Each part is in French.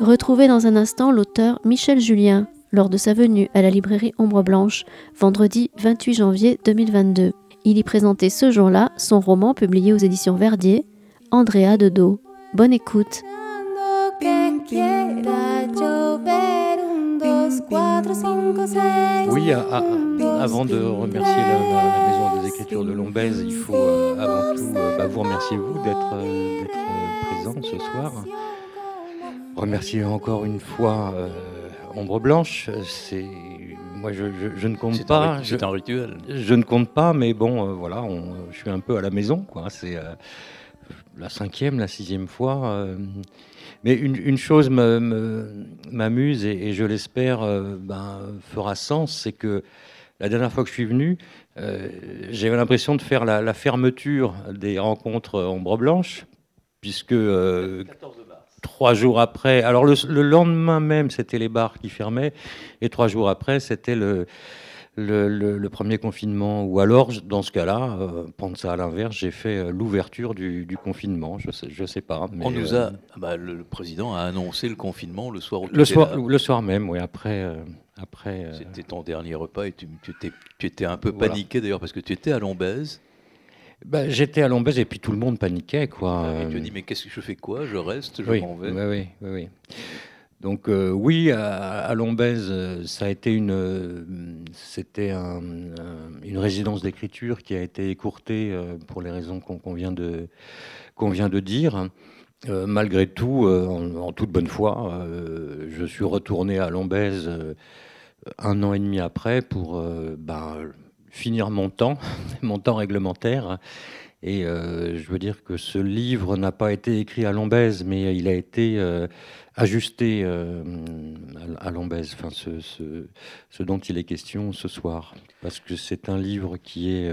Retrouvez dans un instant l'auteur Michel Julien lors de sa venue à la librairie Ombre Blanche, vendredi 28 janvier 2022. Il y présentait ce jour-là son roman publié aux éditions Verdier, Andrea de. Bonne écoute. Que quiera llover un dos cuatro cinco seis Oui, à- à- avant de remercier la, Maison des Écritures de Lombez, il faut euh, avant tout euh, bah, vous remercier vous d'être euh, présent ce soir. Remercier encore une fois euh, Ombre Blanche. C'est moi je, je- je ne compte pas. c'est un rituel. je ne compte pas, mais bon, euh, voilà, on- je suis un peu à la maison, quoi. C'est euh, la cinquième, la sixième fois. Mais une, chose m'amuse et, je l'espère euh, ben, fera sens, c'est que la dernière fois que je suis venu, euh, j'avais l'impression de faire la, fermeture des rencontres Ombre Blanche, puisque euh, trois jours après, alors le lendemain même, c'était les bars qui fermaient, et trois jours après, c'était le, le, le- le premier confinement. Ou alors, dans ce cas-là, euh, prendre ça à l'inverse, j'ai fait euh, l'ouverture du, du confinement. Je sais, je sais pas. mais, On nous euh, a, ah bah, le, le président a annoncé le confinement le soir où le soir, le soir même, oui. Après, euh, après. euh, C'était ton dernier repas et tu, tu étais, tu étais un peu Voilà. paniqué d'ailleurs parce que tu étais à Lombez. bah, j'étais à Lombez et puis tout le monde paniquait, quoi. Et tu Euh, as dit mais qu'est-ce que je fais quoi? Je reste, je oui, m'en vais. oui, oui, oui. Donc euh, oui, à, Lombez, euh, euh, c'était un- un- une résidence d'écriture qui a été écourtée pour les raisons qu'on vient de dire. Malgré tout, en, toute bonne foi, je suis retourné à Lombez euh, un an et demi après pour ben, finir mon temps, mon temps réglementaire. Et euh, je veux dire que ce livre n'a pas été écrit à Lombez, mais il a été euh, ajusté euh, à, Lombez, enfin, ce, dont il est question ce soir. Parce que c'est un livre qui est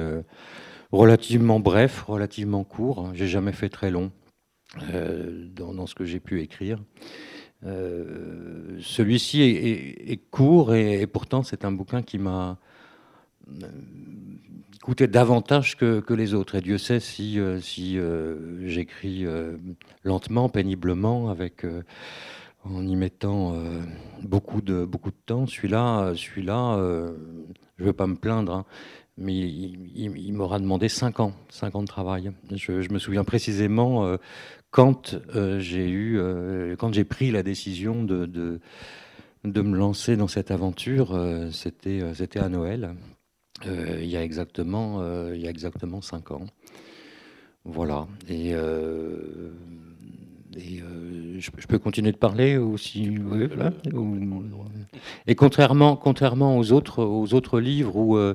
relativement bref, relativement court. J'ai jamais fait très long dans, ce que j'ai pu écrire. Celui-ci est, court et pourtant c'est un bouquin qui m'a coûté davantage que, que les autres. Et Dieu sait si, euh, si euh, j'écris euh, lentement, péniblement, avec, en y mettant beaucoup, de, beaucoup de temps. Celui-là, celui-là je ne veux pas me plaindre, hein, mais il, il- il m'aura demandé 5 ans, 5 ans de travail. Je, je me souviens précisément quand j'ai eu, quand j'ai pris la décision de, de, de me lancer dans cette aventure, c'était, c'était à Noël. Euh, il y a exactement, euh, il y a exactement cinq ans. Voilà. Et, euh, et, euh, je, je peux continuer de parler aussi. oui, voilà. Ou- Et contrairement, contrairement aux autres, aux autres livres où euh,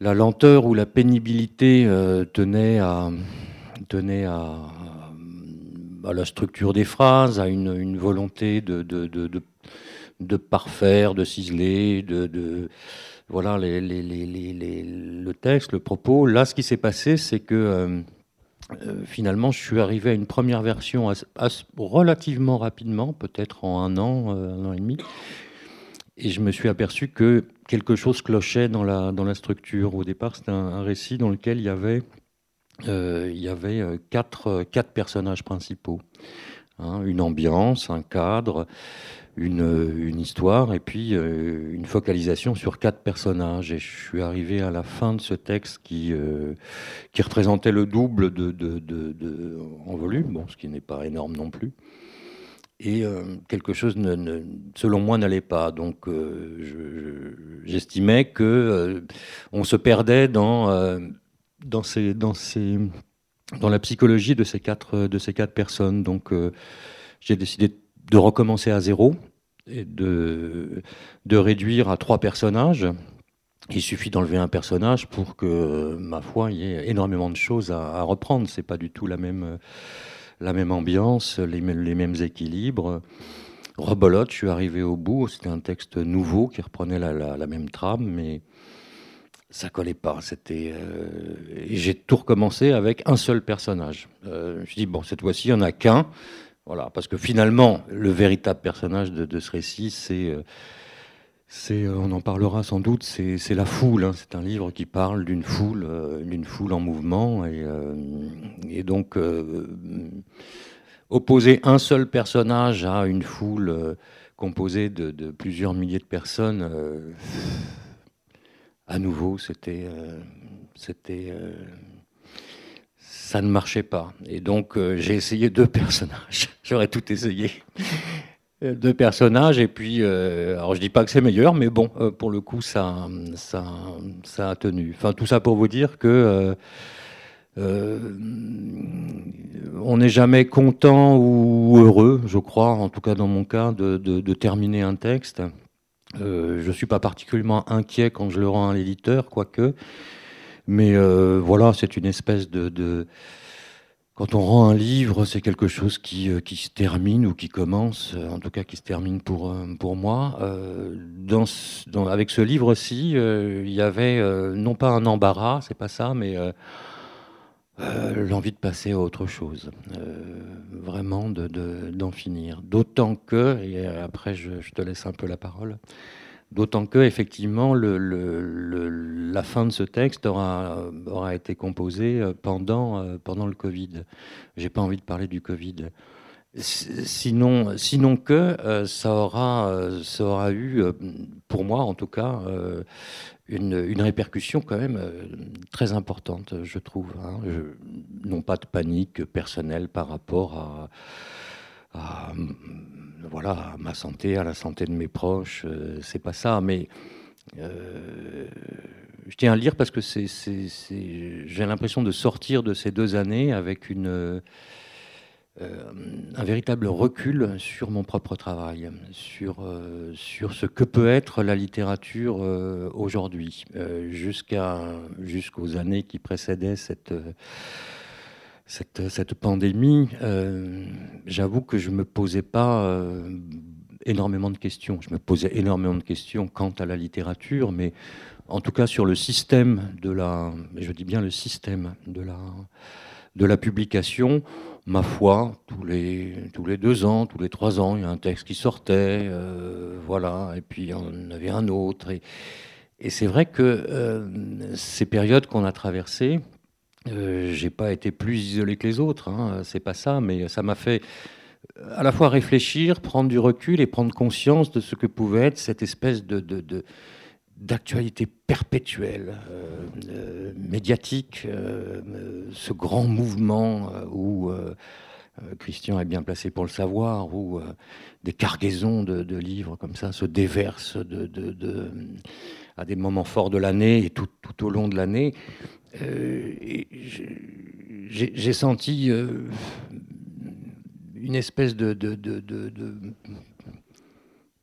la lenteur ou la pénibilité tenait à, tenait à, à la structure des phrases, à une, une volonté de, de, de, de, de parfaire, de ciseler, de voilà le texte, le propos. Là, ce qui s'est passé, c'est que euh, euh, finalement, je suis arrivé à une première version relativement rapidement, peut-être en un an, euh, un an et demi, et je me suis aperçu que quelque chose clochait dans la, structure. Au départ, c'était un, récit dans lequel il y avait, quatre personnages principaux. Hein, une ambiance, un cadre, une, histoire et puis euh, une focalisation sur quatre personnages. Et je suis arrivé à la fin de ce texte qui, euh, qui représentait le double de, de- en volume, bon, ce qui n'est pas énorme non plus. Et euh, quelque chose, selon moi, n'allait pas. Donc, euh, je- j'estimais que on se perdait dans, dans, ces, dans, ces, dans la psychologie de ces quatre, de ces quatre personnes. Donc, j'ai décidé de recommencer à zéro de, réduire à trois personnages. Il suffit d'enlever un personnage pour que, ma foi, il y ait énormément de choses à, à reprendre. C'est pas du tout la même, la même ambiance, les, mêmes- équilibres. Rebolote, je suis arrivé au bout. C'était un texte nouveau qui reprenait la, même trame, mais ça collait pas. C'était euh, j'ai tout recommencé avec un seul personnage. Euh, je dis bon, cette fois-ci, il y en a qu'un. Voilà, parce que finalement, le véritable personnage de, ce récit, c'est, c'est, on en parlera sans doute, c'est, la foule. Hein. C'est un livre qui parle d'une foule, d'une foule en mouvement, et, donc opposer un seul personnage à une foule composée de, plusieurs milliers de personnes, euh, à nouveau, c'était, euh, c'était, euh, ça ne marchait pas. Et donc, j'ai essayé deux personnages. J'aurais tout essayé. deux personnages, et puis, alors je dis pas que c'est meilleur, mais bon, pour le coup, ça, ça, ça a tenu. Enfin, tout ça pour vous dire que euh, on n'est jamais content ou heureux, je crois, en tout cas dans mon cas, de, terminer un texte. Euh, je ne suis pas particulièrement inquiet quand je le rends à l'éditeur, quoique. Mais euh, voilà, c'est une espèce de, Quand on rend un livre, c'est quelque chose qui, qui, se termine ou qui commence, en tout cas qui se termine pour, pour moi. Avec ce livre-ci, il y avait non pas un embarras, c'est pas ça, mais euh, l'envie de passer à autre chose, euh, vraiment d'en de, finir. D'autant que, et après je, te laisse un peu la parole, d'autant que effectivement la fin de ce texte aura, été composée pendant, pendant le Covid. J'ai pas envie de parler du Covid. Sinon, que euh, ça, aura, eu, pour moi en tout cas, une, répercussion quand même euh, très importante, je trouve. Hein. non pas de panique personnelle par rapport à, voilà, ma santé, à la santé de mes proches, euh, c'est pas ça, mais euh, je tiens à le dire parce que c'est, j'ai l'impression de sortir de ces deux années avec une euh, un véritable recul sur mon propre travail, sur, sur ce que peut être la littérature aujourd'hui, jusqu'à, jusqu'aux années qui précédaient cette, cette, pandémie. j'avoue que je ne me posais pas énormément de questions. Je me posais énormément de questions quant à la littérature, mais en tout cas sur le système de la, je dis bien le système de la, de la publication ma foi, tous les, tous les deux ans, tous les trois ans, il y a un texte qui sortait, euh, voilà, et puis on avait un autre. Et, c'est vrai que euh, ces périodes qu'on a traversées, euh, j'ai pas été plus isolé que les autres, hein, c'est pas ça, mais ça m'a fait à la fois réfléchir, prendre du recul et prendre conscience de ce que pouvait être cette espèce de, d'actualité perpétuelle, euh, euh, médiatique, euh, ce grand mouvement où Christian est bien placé pour le savoir, où des cargaisons de, livres comme ça se déversent à des moments forts de l'année et tout, tout, au long de l'année. J'ai senti une espèce de,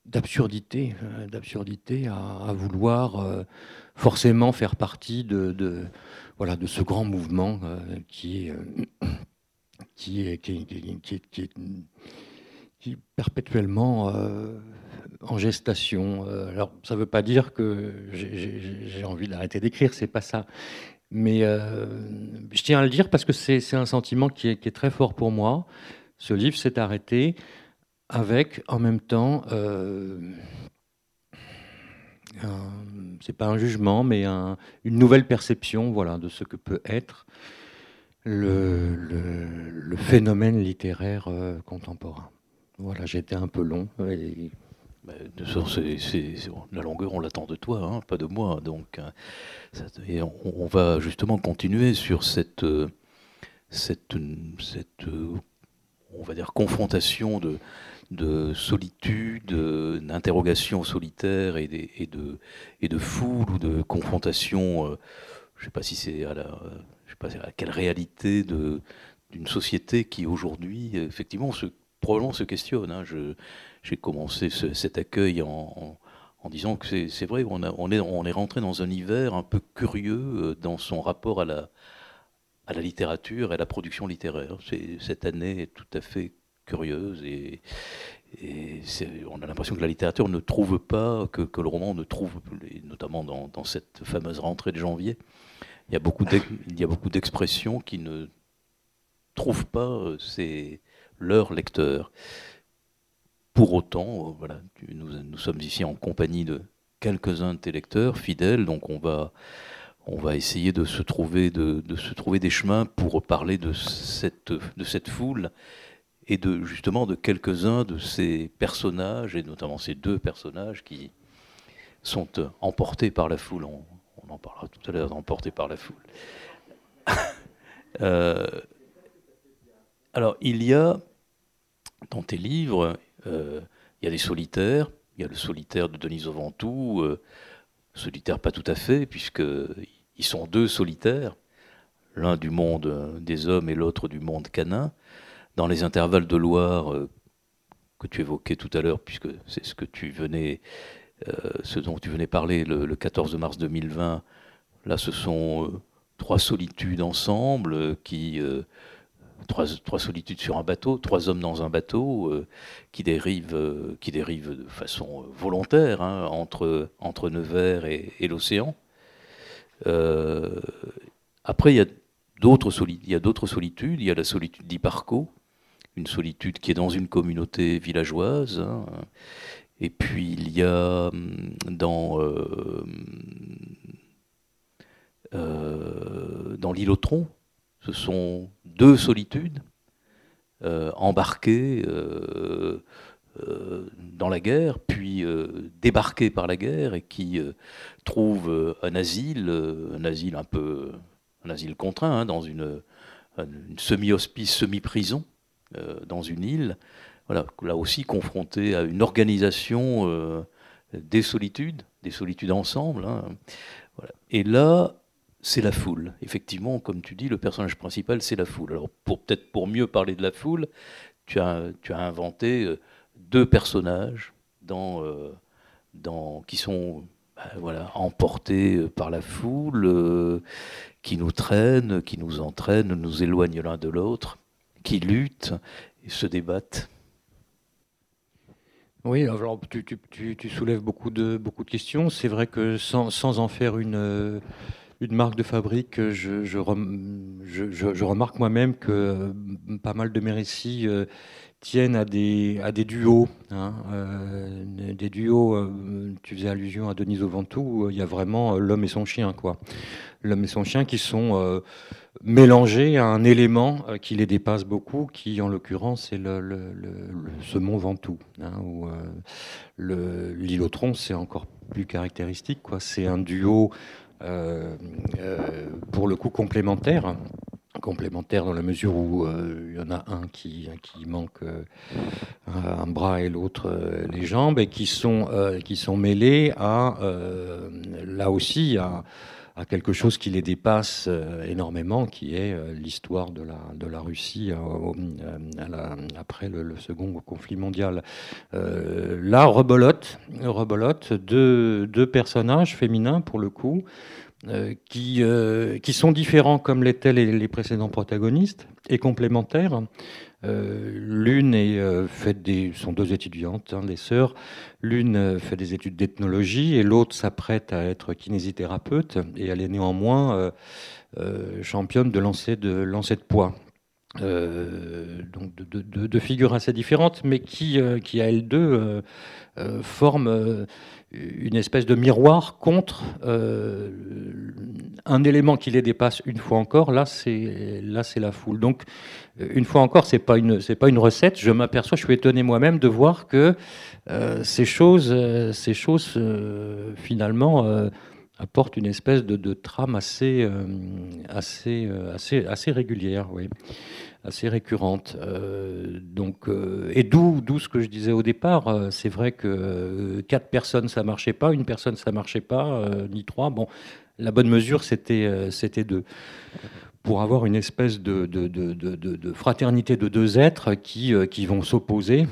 d'absurdité, euh, d'absurdité à, vouloir euh, forcément faire partie de, voilà, de ce grand mouvement euh, qui, est, qui, est, qui, qui, qui, perpétuellement en gestation. alors, ça ne veut pas dire que j'ai envie d'arrêter d'écrire, c'est pas ça. Mais je tiens à le dire parce que c'est un sentiment qui est, très fort pour moi. Ce livre s'est arrêté avec en même temps, euh, c'est pas un jugement, mais une nouvelle perception voilà, de ce que peut être le, phénomène littéraire euh, contemporain. Voilà, j'étais un peu long. Et... Bah, la longueur, on l'attend de toi, hein, pas de moi. Donc, on, va justement continuer sur cette, cette, cette on va dire, confrontation de, de solitude, d'interrogation solitaire et, de, de foule ou de confrontation, euh, je ne sais pas si c'est à la, je sais pas à quelle réalité d'une société qui aujourd'hui, effectivement, se, probablement se questionne. Hein. J'ai commencé cet accueil en, disant que c'est vrai, on, est, rentré dans un hiver un peu curieux euh, dans son rapport à la, littérature et à la production littéraire. Cette année est tout à fait curieuse et, on a l'impression que la littérature ne trouve pas, que, le roman ne trouve, notamment dans, cette fameuse rentrée de janvier, il y a beaucoup d'expressions qui ne trouvent pas euh, leurs lecteurs. Pour autant, voilà, nous, sommes ici en compagnie de quelques-uns de tes lecteurs fidèles, donc on va, on va essayer de se trouver, de, se trouver des chemins pour parler de cette, de cette foule et de justement de quelques-uns de ces personnages, et notamment ces deux personnages qui sont emportés par la foule. On, en parlera tout à l'heure, emportés par la foule. Euh, alors, il y a dans tes livres, euh, il y a des solitaires, il y a le solitaire de Denise Ventoux, euh, solitaire pas tout à fait, puisqu'ils sont deux solitaires, l'un du monde des hommes et l'autre du monde canin. Dans les intervalles de Loire euh, que tu évoquais tout à l'heure, puisque c'est ce que tu venais, euh, ce dont tu venais parler le, 14 mars 2020, là ce sont trois solitudes ensemble qui Trois, solitudes sur un bateau, trois hommes dans un bateau qui, dérivent, qui dérivent de façon volontaire hein, entre, entre Nevers et, l'océan. après, il y a d'autres solitudes. Il y a la solitude d'Hipparco, une solitude qui est dans une communauté villageoise. Hein. Et puis il y a hum, dans, euh, euh, dans l'île Tron, ce sont deux solitudes euh, embarquées dans la guerre, puis débarquées par la guerre et qui trouvent un asile, un asile un peu, un asile contraint, hein, dans une, semi-hospice, semi-prison, dans une île. Voilà, là aussi confronté à une organisation des solitudes, des solitudes ensemble. Hein. Et là, c'est la foule. Effectivement, comme tu dis, le personnage principal, c'est la foule. Alors, peut-être pour mieux parler de la foule, tu as, inventé euh, deux personnages euh, qui sont bah, voilà, emportés euh, par la foule, qui nous traînent, qui nous entraînent, nous éloignent l'un de l'autre, qui luttent et se débattent. Oui, alors tu, tu, soulèves beaucoup de, questions. C'est vrai que sans en faire une une marque de fabrique, je, remarque moi-même que euh, pas mal de mes récits euh, tiennent à des, à des duos. Hein, euh, des duos, tu faisais allusion à Denise Ventoux, il y a vraiment l'homme et son chien. L'homme et son chien qui sont mélangés à un élément qui les dépasse beaucoup, qui en l'occurrence est le, le, Ventoux. Hein, tronc, c'est encore plus caractéristique. quoi. C'est un duo pour le coup complémentaire complémentaire dans la mesure où euh, il y en a un qui, qui manque un bras et l'autre les jambes et qui sont, qui sont mêlés à, là aussi, à, à, quelque chose qui les dépasse énormément, qui est l'histoire de la, Russie après le, second conflit mondial. là, rebolote, rebolote deux, deux personnages féminins, pour le coup, euh, qui, euh, qui sont différents comme l'étaient les, les, précédents protagonistes et complémentaires. Euh, l'une est fait des, sont deux étudiantes, hein, sœurs. L'une fait des études d'ethnologie et l'autre s'apprête à être kinésithérapeute et elle est néanmoins championne de lancer de lancer de poids. donc de, de, de, figures assez différentes, mais qui, qui à elles deux forment une espèce de miroir contre euh, un élément qui les dépasse une fois encore. Là, c'est là, c'est la foule. Donc, une fois encore, c'est pas une c'est pas une recette. Je m'aperçois, je suis étonné moi-même de voir que euh, ces choses, euh, ces choses finalement apportent une espèce de, de trame assez assez assez assez régulière. Oui assez récurrente. Euh, donc, euh, et d'où, d'où ce que je disais au départ, euh, c'est vrai que quatre personnes ça marchait pas, une personne ça marchait pas, ni trois. Bon, la bonne mesure c'était c'était deux pour avoir une espèce de, de, de, de, fraternité de deux êtres qui, qui vont s'opposer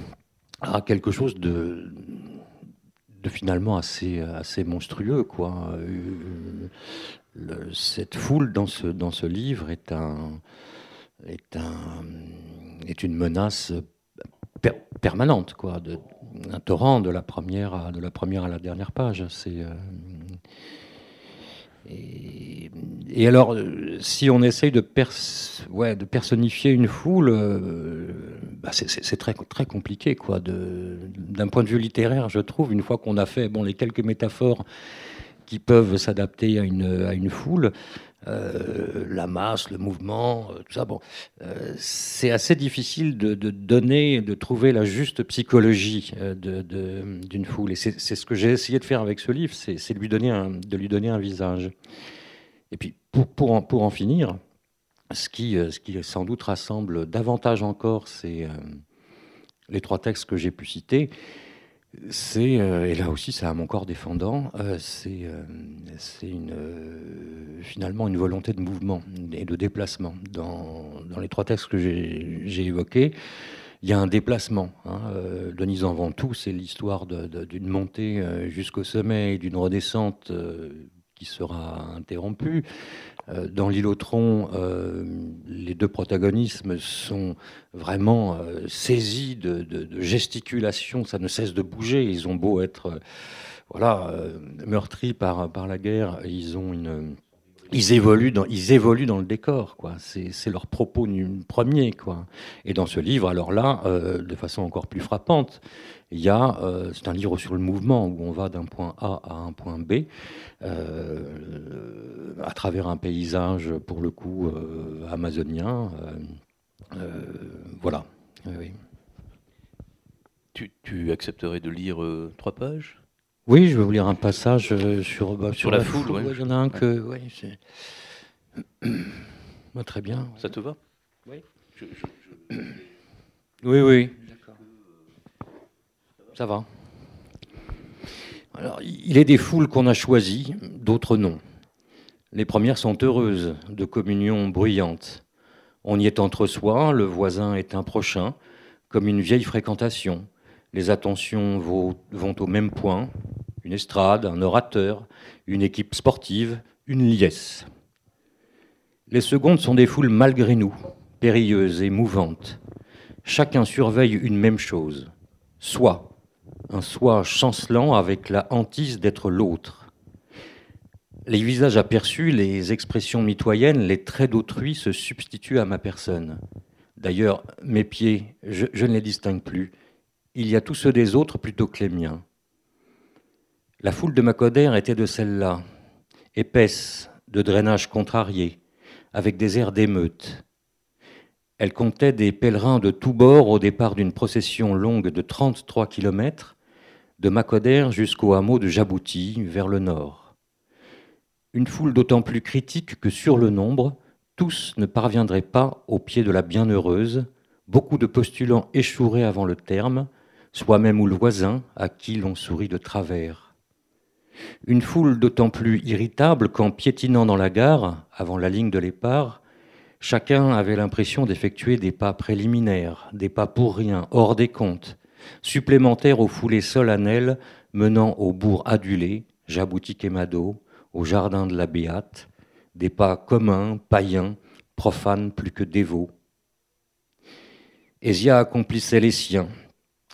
à quelque chose de, finalement assez, assez monstrueux. Quoi. cette foule dans ce, dans ce livre est un, est, un, est une menace permanente, quoi, un torrent de la première à, la dernière page. Euh, et, alors, si on essaye de, de personnifier une foule, euh, bah, c'est très, compliqué, quoi. D'un point de vue littéraire, je trouve, une fois qu'on a fait bon, les quelques métaphores qui peuvent s'adapter à une foule, euh, la masse, le mouvement, tout ça. Bon, c'est assez difficile de, donner, de trouver la juste psychologie d'une foule. Et c'est ce que j'ai essayé de faire avec ce livre, c'est de lui donner un visage. Et puis, pour, en, pour en finir, ce qui, euh, ce qui sans doute rassemble davantage encore, c'est euh, les trois textes que j'ai pu citer. C'est, euh, et là aussi c'est à mon corps défendant, c'est une, finalement une volonté de mouvement et de déplacement. Dans, les trois textes que j'ai évoqués, il y a un déplacement. Hein. Denise en Ventoux, c'est l'histoire d'une montée jusqu'au sommet et d'une redescente qui sera interrompu. Euh, dans tronc, euh, les deux protagonismes sont vraiment euh, saisis de, de, gesticulation, ça ne cesse de bouger. Ils ont beau être voilà, meurtris par, par la guerre, ils ont une ils évoluent dans, ils évoluent dans le décor, quoi. C'est leur propos premier, quoi. Et dans ce livre, alors là, euh, de façon encore plus frappante, il y a, euh, c'est un livre sur le mouvement où on va d'un point A à un point B, euh, à travers un paysage, pour le coup, amazonien. voilà. Tu, tu, accepterais de lire trois pages? Oui, je vais vous lire un passage euh, sur, bah, sur, la, foule. Ouais. Il y en a un que. Ouais, très bien. Ça te va? Oui. Oui, oui. Ça va. Alors, il est des foules qu'on a choisies, d'autres non. Les premières sont heureuses, de communion bruyante. On y est entre soi, le voisin est un prochain, comme une vieille fréquentation. Les attentions vont au même point, une estrade, un orateur, une équipe sportive, une liesse. Les secondes sont des foules malgré nous, périlleuses et mouvantes. Chacun surveille une même chose, soi, un soi chancelant avec la hantise d'être l'autre. Les visages aperçus, les expressions mitoyennes, les traits d'autrui se substituent à ma personne. D'ailleurs, mes pieds, je, je ne les distingue plus il y a tous ceux des autres plutôt que les miens. La foule de Macodère était de celle-là, épaisse, de drainage contrarié, avec des airs d'émeute. Elle comptait des pèlerins de tous bords au départ d'une procession longue de 33 kilomètres, de Macodère jusqu'au hameau de Jabouti, vers le nord. Une foule d'autant plus critique que sur le nombre, tous ne parviendraient pas au pied de la bienheureuse, beaucoup de postulants échoueraient avant le terme, soi-même ou le voisin à qui l'on sourit de travers. Une foule d'autant plus irritable qu'en piétinant dans la gare, avant la ligne de départ, chacun avait l'impression d'effectuer des pas préliminaires, des pas pour rien, hors des comptes, supplémentaires aux foulées solennelles menant au bourg adulé, Jabouti-Kémado, au jardin de la Béate, des pas communs, païens, profanes plus que dévots. Ésia accomplissait les siens,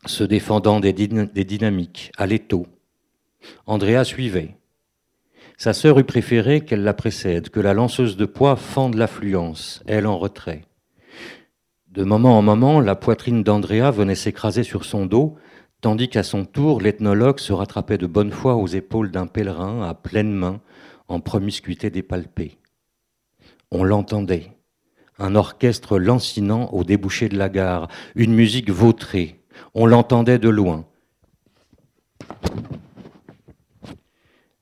se défendant des, dynamiques, à l'étau. Andrea suivait. Sa sœur eût préféré qu'elle la précède, que la lanceuse de poids fende l'affluence, elle en retrait. De moment en moment, la poitrine d'Andrea venait s'écraser sur son dos, tandis qu'à son tour, l'ethnologue se rattrapait de bonne foi aux épaules d'un pèlerin à pleine main, en promiscuité dépalpée. On l'entendait. Un orchestre lancinant au débouché de la gare, une musique vautrée, on l'entendait de loin.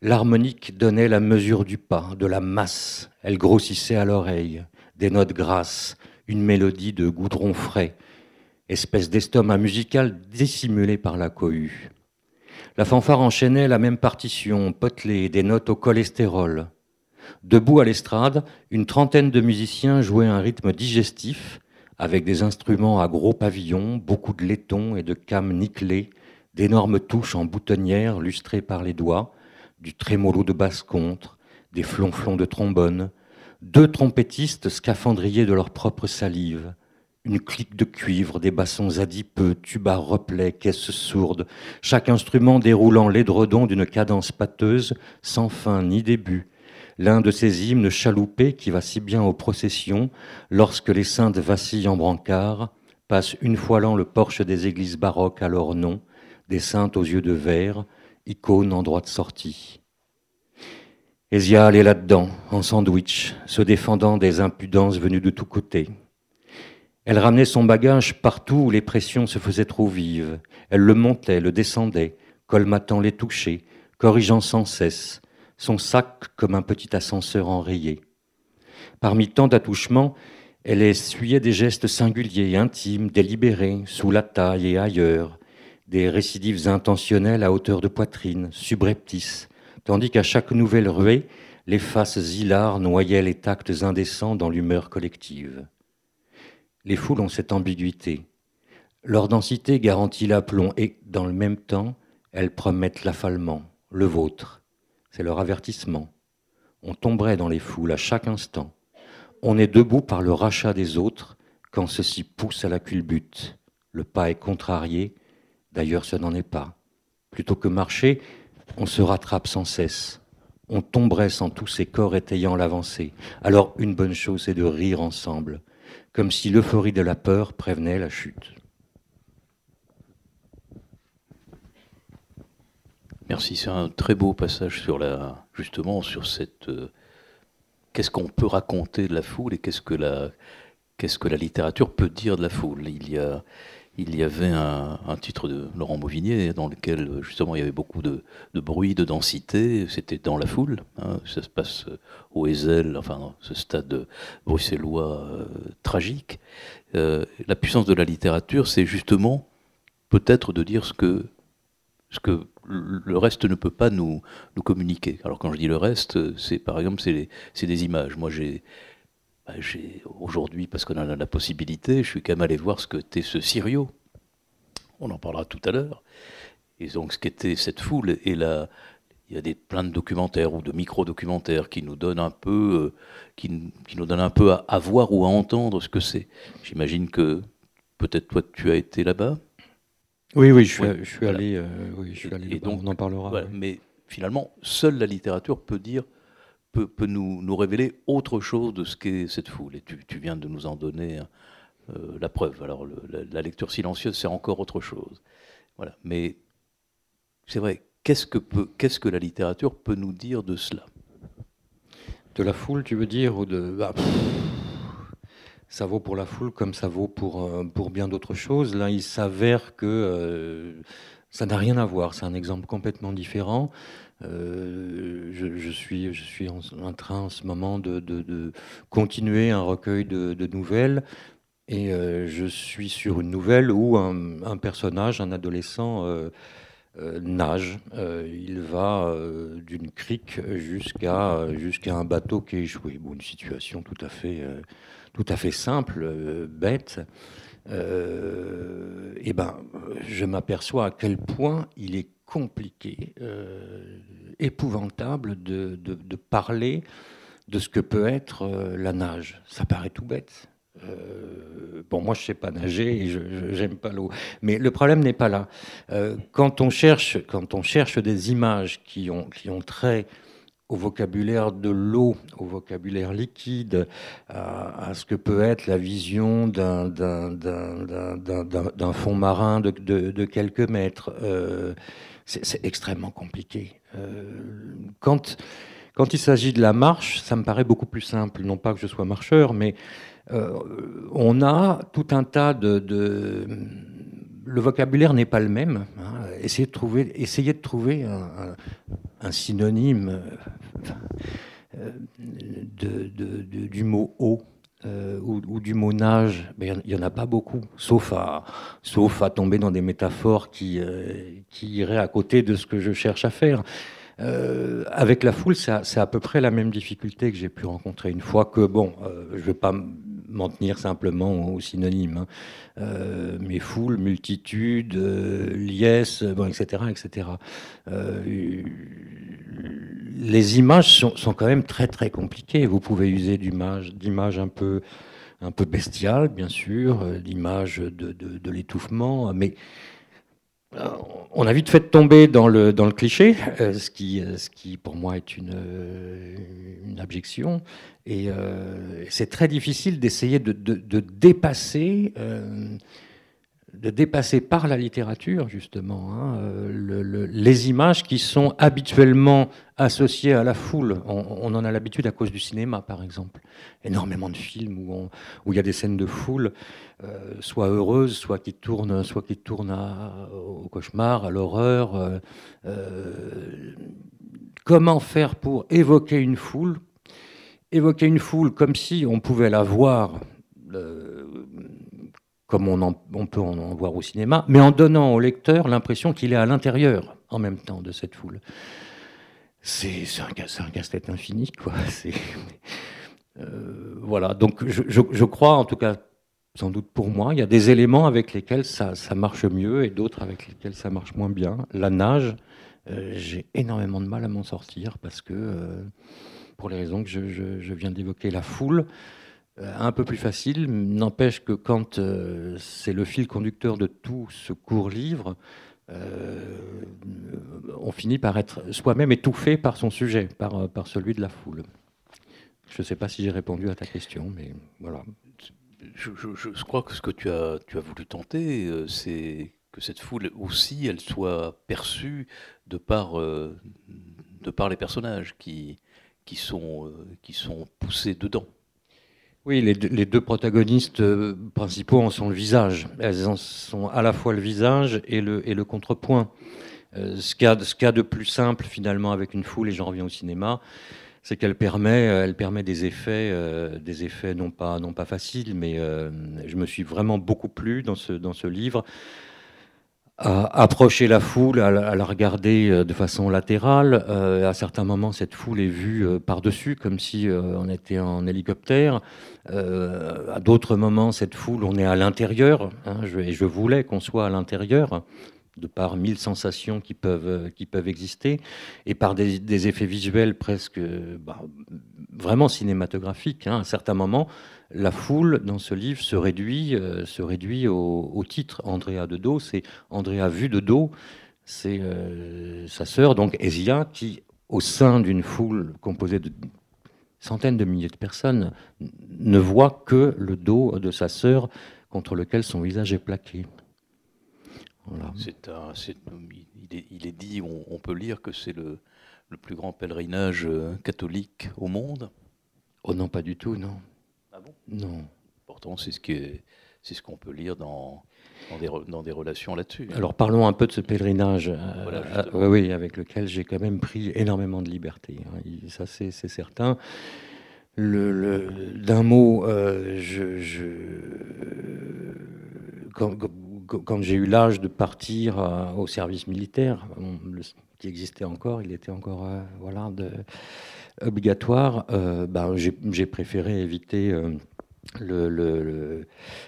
L'harmonique donnait la mesure du pas, de la masse. Elle grossissait à l'oreille, des notes grasses, une mélodie de goudron frais, espèce d'estomac musical dissimulé par la cohue. La fanfare enchaînait la même partition, potelée, des notes au cholestérol. Debout à l'estrade, une trentaine de musiciens jouaient un rythme digestif, avec des instruments à gros pavillons, beaucoup de laitons et de cames nickelées, d'énormes touches en boutonnière lustrées par les doigts, du trémolo de basse-contre, des flonflons de trombone, deux trompettistes scaphandriers de leur propre salive, une clique de cuivre, des bassons adipeux, tubas replets, caisses sourdes, chaque instrument déroulant l'édredon d'une cadence pâteuse, sans fin ni début, l'un de ces hymnes chaloupés qui va si bien aux processions lorsque les saintes vacillent en brancard, passent une fois l'an le porche des églises baroques à leur nom, des saintes aux yeux de verre, icônes en droite sortie. Esia est là-dedans, en sandwich, se défendant des impudences venues de tous côtés. Elle ramenait son bagage partout où les pressions se faisaient trop vives. Elle le montait, le descendait, colmatant les touchés, corrigeant sans cesse, son sac comme un petit ascenseur enrayé. Parmi tant d'attouchements, elle essuyait des gestes singuliers, intimes, délibérés, sous la taille et ailleurs, des récidives intentionnelles à hauteur de poitrine, subreptices, tandis qu'à chaque nouvelle ruée, les faces hilares noyaient les tacts indécents dans l'humeur collective. Les foules ont cette ambiguïté. Leur densité garantit l'aplomb et, dans le même temps, elles promettent l'affalement, le vôtre. C'est leur avertissement. On tomberait dans les foules à chaque instant. On est debout par le rachat des autres quand ceux-ci poussent à la culbute. Le pas est contrarié, d'ailleurs ce n'en est pas. Plutôt que marcher, on se rattrape sans cesse. On tomberait sans tous ces corps étayant l'avancée. Alors une bonne chose c'est de rire ensemble, comme si l'euphorie de la peur prévenait la chute. Merci, c'est un très beau passage sur la, justement sur cette. Euh, qu'est-ce qu'on peut raconter de la foule et qu'est-ce que la, qu'est-ce que la littérature peut dire de la foule. Il y a, il y avait un, titre de Laurent Mauvigné dans lequel justement il y avait beaucoup de, bruit, de densité. C'était dans la foule. Hein. ça se passe au Ezel, enfin ce stade bruxellois euh, tragique. Euh, la puissance de la littérature, c'est justement peut-être de dire ce que ce que le reste ne peut pas nous, nous communiquer. Alors quand je dis le reste, c'est par exemple c'est des images. Moi j'ai aujourd'hui, parce qu'on a la possibilité, je suis quand même allé voir ce que était ce Sirio. On en parlera tout à l'heure. Et donc ce qu'était cette foule. Et là, il y a des, plein de documentaires ou de micro-documentaires qui nous donnent un peu, euh, qui, qui, nous donnent un peu à, à voir ou à entendre ce que c'est. J'imagine que peut-être toi tu as été là-bas. Oui, oui, je suis, je suis allé, euh, oui, je suis allé et donc, on en parlera. Mais finalement, seule la littérature peut dire, peut, nous, révéler autre chose de ce qu'est cette foule. Et tu, viens de nous en donner euh, la preuve. Alors, la, lecture silencieuse, c'est encore autre chose. Voilà. Mais c'est vrai, qu'est-ce que, la littérature peut nous dire de cela? De la foule, tu veux dire. Bah, ça vaut pour la foule comme ça vaut pour, euh, pour bien d'autres choses? Là, il s'avère que euh, ça n'a rien à voir. C'est un exemple complètement différent. Euh, je, suis, en, train en ce moment de, continuer un recueil de, nouvelles. Et je suis sur une nouvelle où un, personnage, un adolescent, nage. il va d'une crique jusqu'à un bateau qui est échoué. Une situation tout à fait simple, euh, bête, euh, eh ben, je m'aperçois à quel point il est compliqué, euh, épouvantable de, parler de ce que peut être la nage. Ça paraît tout bête. bon, moi, je sais pas nager et je n'aime pas l'eau. Mais le problème n'est pas là. quand, on cherche, quand on cherche des images qui ont, qui ont trait au vocabulaire de l'eau, au vocabulaire liquide, à, ce que peut être la vision d'un fond marin de, quelques mètres. Euh, c'est extrêmement compliqué. Euh, quand, il s'agit de la marche, ça me paraît beaucoup plus simple. Non pas que je sois marcheur, mais euh, on a tout un tas de le vocabulaire n'est pas le même. Hein. Essayez, de trouver, un, synonyme euh, du mot eau. Euh, ou, du mot nage, il n'y en a pas beaucoup, sauf à, tomber dans des métaphores euh, qui iraient à côté de ce que je cherche à faire. avec la foule, c'est à, peu près la même difficulté que j'ai pu rencontrer une fois que, bon, je ne vais pas m'en tenir simplement aux synonymes. Hein. Euh, mais foule, multitude, euh, liesse, bon, etc. etc. Euh, les images sont, sont, quand même très très compliquées. Vous pouvez user d'images un peu, un peu bestiales, bien sûr, l'image de, de, de l'étouffement, mais on a vite fait tomber dans le, dans le cliché, ce, qui, ce qui pour moi est une, une abjection. Et c'est très difficile d'essayer de, de, dépasser de dépasser par la littérature, justement, hein, euh, les images qui sont habituellement associées à la foule. On, en a l'habitude à cause du cinéma, par exemple. Énormément de films où, où il y a des scènes de foule, euh, soit heureuses, soit qui tournent, soit qui tournent au cauchemar, à l'horreur. Euh, comment faire pour évoquer une foule? Évoquer une foule comme si on pouvait la voir comme on, peut en, voir au cinéma, mais en donnant au lecteur l'impression qu'il est à l'intérieur en même temps de cette foule. C'est un, casse-tête infini, quoi. Euh, voilà, donc je, crois, en tout cas, sans doute pour moi, il y a des éléments avec lesquels ça, marche mieux et d'autres avec lesquels ça marche moins bien. La nage, euh, j'ai énormément de mal à m'en sortir parce que, euh, pour les raisons que je viens d'évoquer, la foule, un peu plus facile. N'empêche que quand euh, c'est le fil conducteur de tout ce court livre, euh, on finit par être soi-même étouffé par son sujet, par, par celui de la foule. Je ne sais pas si j'ai répondu à ta question, mais voilà. Je, crois que ce que tu as, tu as voulu tenter, c'est que cette foule aussi, elle soit perçue de par, de par les personnages qui, qui, sont, qui sont poussés dedans. Oui, les deux, protagonistes euh, principaux en sont le visage. Elles en sont à la fois le visage et le, contrepoint. Euh, ce qu'il y, a de plus simple finalement avec une foule, et j'en reviens au cinéma, c'est qu'elle permet, permet des effets, euh, des effets non pas, faciles, mais je me suis vraiment beaucoup plu dans ce livre à approcher la foule, à la, regarder euh, de façon latérale. Euh, à certains moments, cette foule est vue euh, par-dessus, comme si on était en hélicoptère. à d'autres moments, cette foule, on est à l'intérieur. Hein, et je voulais qu'on soit à l'intérieur, de par mille sensations qui peuvent, qui peuvent exister, et par des, effets visuels presque bah, vraiment cinématographiques. Hein. À certains moments, la foule dans ce livre se réduit, euh, se réduit au, titre Andrea de dos. C'est Andrea vu de dos. C'est euh, sa sœur, donc Esia, qui, au sein d'une foule composée de centaines de milliers de personnes, ne voit que le dos de sa sœur contre lequel son visage est plaqué. il, est, dit, on, peut lire que c'est le, plus grand pèlerinage euh, catholique au monde. Oh non, pas du tout, non. Non. Pourtant, c'est ce c'est ce qu'on peut lire dans, dans, des, relations là-dessus. Alors parlons un peu de ce pèlerinage, euh, euh, oui, avec lequel j'ai quand même pris énormément de liberté. Hein. Ça, c'est certain. Le, D'un mot, euh, je, quand, j'ai eu l'âge de partir au service militaire, qui existait encore, il était encore voilà, de, obligatoire, ben, j'ai préféré éviter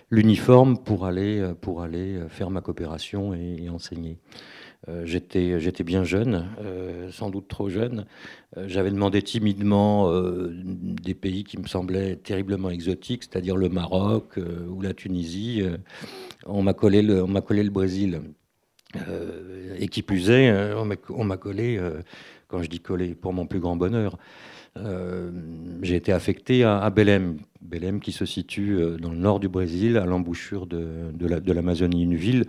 l'uniforme pour aller, euh, pour aller faire ma coopération et, enseigner. J'étais bien jeune, sans doute trop jeune. J'avais demandé timidement des pays qui me semblaient terriblement exotiques, c'est-à-dire le Maroc ou la Tunisie. on m'a collé, collé, le Brésil. et qui plus est, on m'a collé quand je dis coller, pour mon plus grand bonheur. Euh, j'ai été affecté à, Belém, Belém qui se situe euh, dans le nord du Brésil, à l'embouchure de, de l'Amazonie, une ville.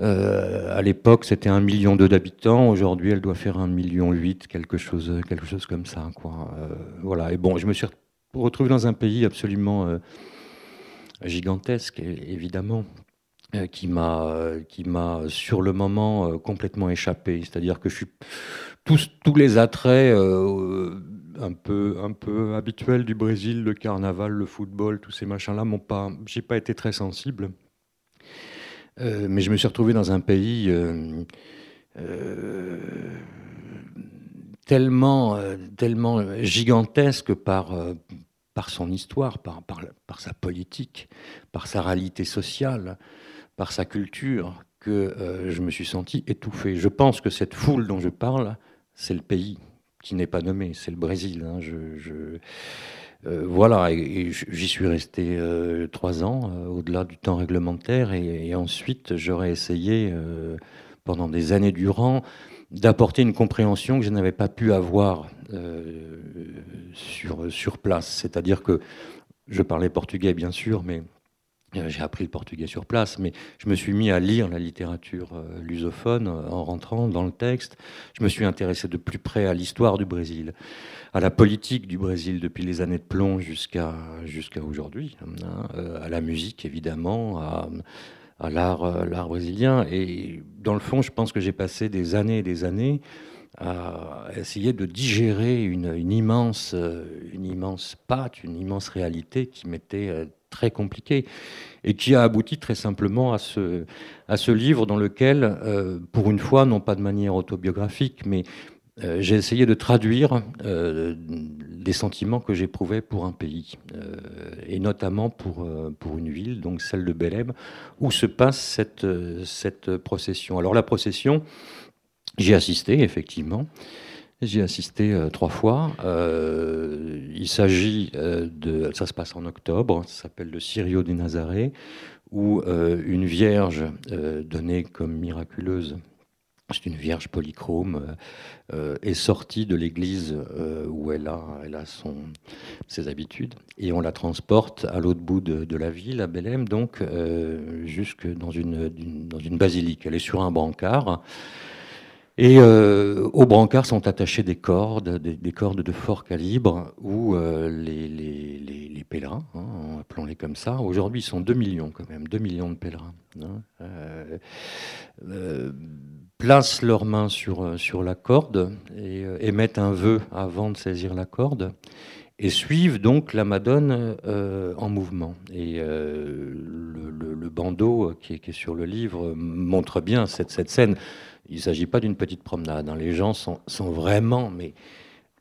Euh, à l'époque, c'était un million d'habitants. Aujourd'hui, elle doit faire un million huit, quelque chose, quelque chose comme ça. Quoi. voilà. Bon, je me suis retrouvé dans un pays absolument gigantesque, évidemment, qui m'a, qui sur le moment complètement échappé. C'est-à-dire que je suis tous, tous les attraits euh, un, peu, un peu habituels du Brésil, le carnaval, le football, tous ces machins-là, m'ont pas, j'ai pas été très sensible. Euh, mais je me suis retrouvé dans un pays euh, tellement, tellement gigantesque par, son histoire, par, par, sa politique, par sa réalité sociale, par sa culture, que je me suis senti étouffé. Je pense que cette foule dont je parle, c'est le pays n'est pas nommé, c'est le Brésil. Hein. Je, voilà, et, j'y suis resté trois ans, au-delà du temps réglementaire, et, ensuite j'aurais essayé, pendant des années durant, d'apporter une compréhension que je n'avais pas pu avoir sur, place. C'est-à-dire que je parlais portugais, bien sûr, mais euh, j'ai appris le portugais sur place, mais je me suis mis à lire la littérature euh, lusophone euh, en rentrant dans le texte. Je me suis intéressé de plus près à l'histoire du Brésil, à la politique du Brésil depuis les années de plomb jusqu'à jusqu'à aujourd'hui, hein, à la musique évidemment, à, l'art brésilien. Et dans le fond, je pense que j'ai passé des années et des années à essayer de digérer une, une immense, une immense pâte, une immense réalité qui m'était très compliqué et qui a abouti très simplement à ce, livre dans lequel, euh, pour une fois, non pas de manière autobiographique, mais euh, j'ai essayé de traduire euh, des sentiments que j'éprouvais pour un pays, et notamment pour, une ville, donc celle de Belém, où se passe cette, cette procession. Alors la procession, j'y assisté effectivement. J'y ai assisté euh, trois fois. Euh, il s'agit euh, de. Ça se passe en octobre, ça s'appelle le Sirio des Nazarés, où une vierge donnée comme miraculeuse, c'est une vierge polychrome, est sortie de l'église où elle a, elle a son, ses habitudes, et on la transporte à l'autre bout de, la ville, à Belém, donc jusque dans une, dans une basilique. Elle est sur un brancard. Et euh, au brancard sont attachées des cordes, des, cordes de fort calibre, où euh, les, pèlerins, hein, appelons-les comme ça, aujourd'hui ils sont 2 millions quand même, 2 millions de pèlerins, hein, euh, placent leurs mains sur, sur la corde et émettent un vœu avant de saisir la corde et suivent donc la Madone en mouvement. Et le, le, bandeau qui est, qui est, sur le livre montre bien cette, cette scène. Il ne s'agit pas d'une petite promenade. Hein. Les gens sont, vraiment mais,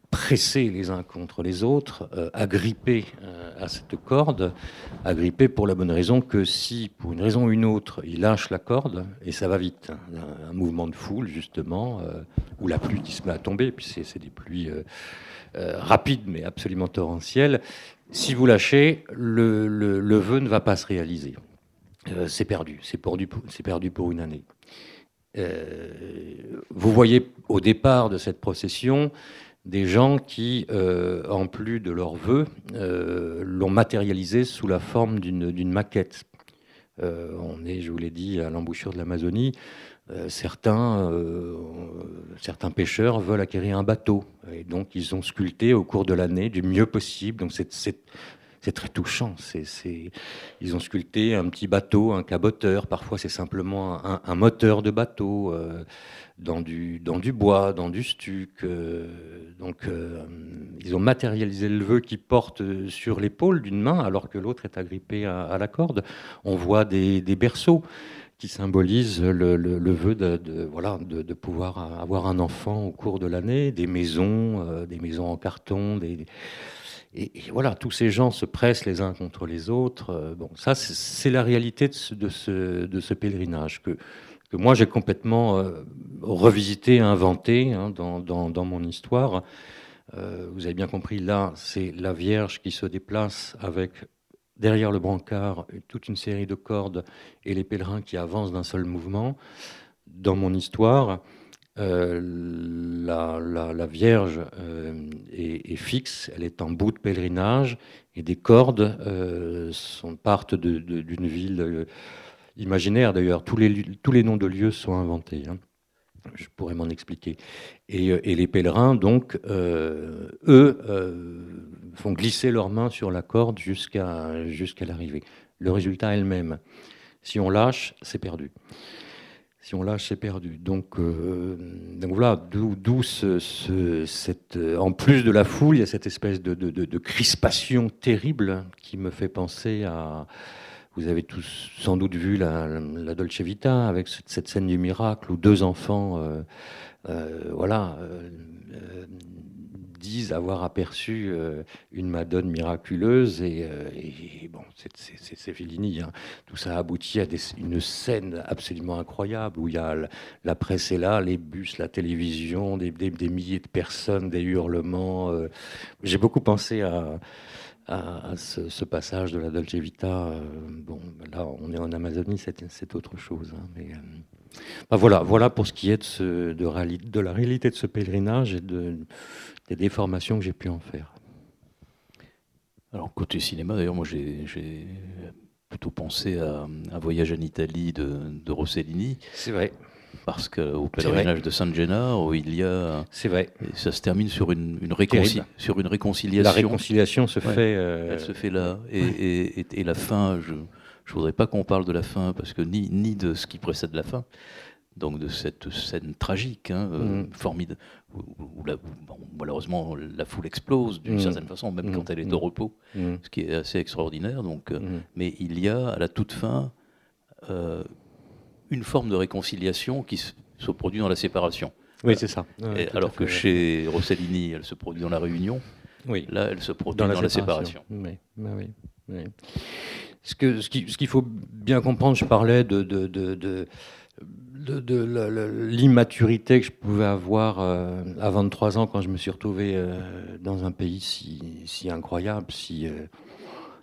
pressés les uns contre les autres, euh, agrippés euh, à cette corde, agrippés pour la bonne raison que si, pour une raison ou une autre, ils lâchent la corde, et ça va vite, hein, un, mouvement de foule justement, euh, où la pluie qui se met à tomber, puis c'est des pluies rapides mais absolument torrentielles, si vous lâchez, le vœu ne va pas se réaliser. c'est perdu, c'est perdu pour une année. Euh, vous voyez au départ de cette procession des gens qui, euh, en plus de leurs vœux, euh, l'ont matérialisé sous la forme d'une maquette. on est, je vous l'ai dit, à l'embouchure de l'Amazonie. certains, certains pêcheurs veulent acquérir un bateau. Et donc, ils ont sculpté au cours de l'année du mieux possible. Donc, c'est c'est très touchant. Ils ont sculpté un petit bateau, un caboteur. Parfois, c'est simplement un, moteur de bateau euh, dans, du, bois, dans du stuc. Euh, donc, euh, ils ont matérialisé le vœu qui porte sur l'épaule d'une main, alors que l'autre est agrippé à, la corde. On voit des, berceaux qui symbolisent le, vœu de, pouvoir avoir un enfant au cours de l'année, des maisons, des maisons en carton, des, et, voilà, tous ces gens se pressent les uns contre les autres. Euh, bon, ça, c'est la réalité de ce, pèlerinage que, moi j'ai complètement euh, revisité, inventé hein, dans, dans, mon histoire. Euh, vous avez bien compris, là, c'est la Vierge qui se déplace avec derrière le brancard toute une série de cordes et les pèlerins qui avancent d'un seul mouvement. Dans mon histoire, euh, la, Vierge euh, est, fixe, elle est en bout de pèlerinage et des cordes euh, partent d'une ville imaginaire d'ailleurs. Tous les, tous les noms de lieux sont inventés. Hein. Je pourrais m'en expliquer. Et, les pèlerins, donc, eux, font glisser leurs mains sur la corde jusqu'à jusqu'à l'arrivée. Le résultat est le même. Si on lâche, c'est perdu si on lâche, c'est perdu. Donc, euh, donc voilà, d'où cette, euh, en plus de la foule, il y a cette espèce de, crispation terrible qui me fait penser à. Vous avez tous sans doute vu la, Dolce Vita avec cette, scène du miracle où deux enfants, euh, voilà disent avoir aperçu euh, une Madone miraculeuse. Et, euh, bon, c'est Fellini. Hein. Tout ça aboutit à une scène absolument incroyable où il y a la, presse est là, les bus, la télévision, des, milliers de personnes, des hurlements. Euh. J'ai beaucoup pensé à, ce, passage de la Dolce Vita. bon, là, on est en Amazonie, c'est autre chose. Hein, mais, voilà, voilà pour ce qui est de, de, la réalité de ce pèlerinage et de, des déformations que j'ai pu en faire. Alors, côté cinéma, d'ailleurs, moi, j'ai plutôt pensé à un voyage en Italie de, de Rossellini. C'est vrai. Parce qu'au pèlerinage de San Gennaro, il y a. C'est vrai. Ça se termine sur une, une, sur une réconciliation. La réconciliation se fait. Euh, Elle se fait là. Et, et, et, la fin, je ne voudrais pas qu'on parle de la fin, parce que ni, ni de ce qui précède la fin, donc de cette scène tragique, hein, euh, mm. formidable, où, malheureusement la foule explose d'une mm. certaine façon, même quand elle est au mm. repos, ce qui est assez extraordinaire. Donc, euh, mais il y a à la toute fin euh, une forme de réconciliation qui se, produit dans la séparation. Oui, c'est ça. alors que chez Rossellini, elle se produit dans la réunion. Oui. Là, elle se produit dans, la, séparation. Oui, bah oui, oui. Ce qu'il ce qui, ce faut bien comprendre, je parlais de, de, de de, l'immaturité que je pouvais avoir euh, à 23 ans quand je me suis retrouvé euh, dans un pays si, incroyable, si, euh,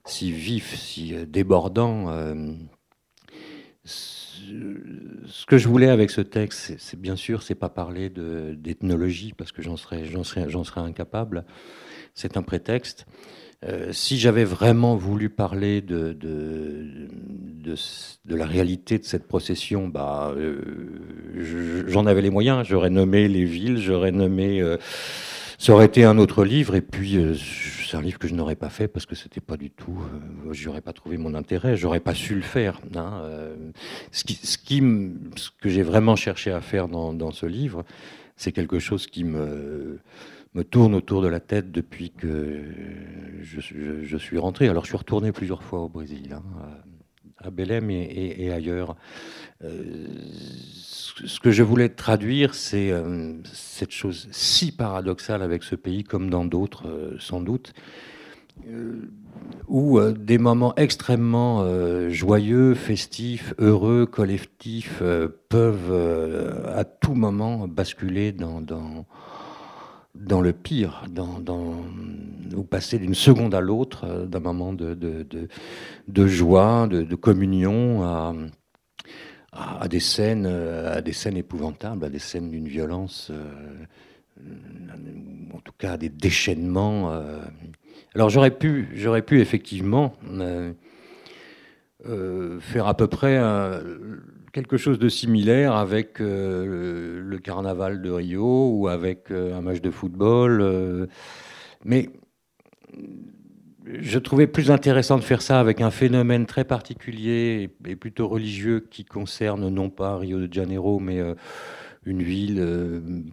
si vif, si débordant. ce que je voulais avec ce texte, c'est bien sûr, c'est pas parler d'ethnologie parce que j'en serais, serais, serais incapable. C'est un prétexte. Euh, si j'avais vraiment voulu parler de, de, de, la réalité de cette procession, bah, euh, j'en avais les moyens. J'aurais nommé les villes, j'aurais nommé. Euh, ça aurait été un autre livre, et puis c'est un livre que je n'aurais pas fait parce que c'était pas du tout. j'aurais pas trouvé mon intérêt, j'aurais pas su le faire. Hein, ce, qui, ce, qui, ce que j'ai vraiment cherché à faire dans, dans ce livre, c'est quelque chose qui me me tourne autour de la tête depuis que je, suis rentré. Alors, je suis retourné plusieurs fois au Brésil, hein, à Belém et, ailleurs. Euh, ce que je voulais traduire, c'est euh, cette chose si paradoxale avec ce pays, comme dans d'autres, euh, sans doute, où des moments extrêmement joyeux, festifs, heureux, collectifs peuvent à tout moment basculer dans le pire, dans, dans, ou passer d'une seconde à l'autre, euh, d'un moment de, joie, de, communion, à, des scènes, à des scènes épouvantables, à des scènes d'une violence, euh, en tout cas à des déchaînements. Euh. Alors j'aurais pu, j'aurais pu effectivement faire à peu près quelque chose de similaire avec euh, le carnaval de Rio ou avec euh, un match de football. Euh, mais je trouvais plus intéressant de faire ça avec un phénomène très particulier et plutôt religieux qui concerne non pas Rio de Janeiro, mais une ville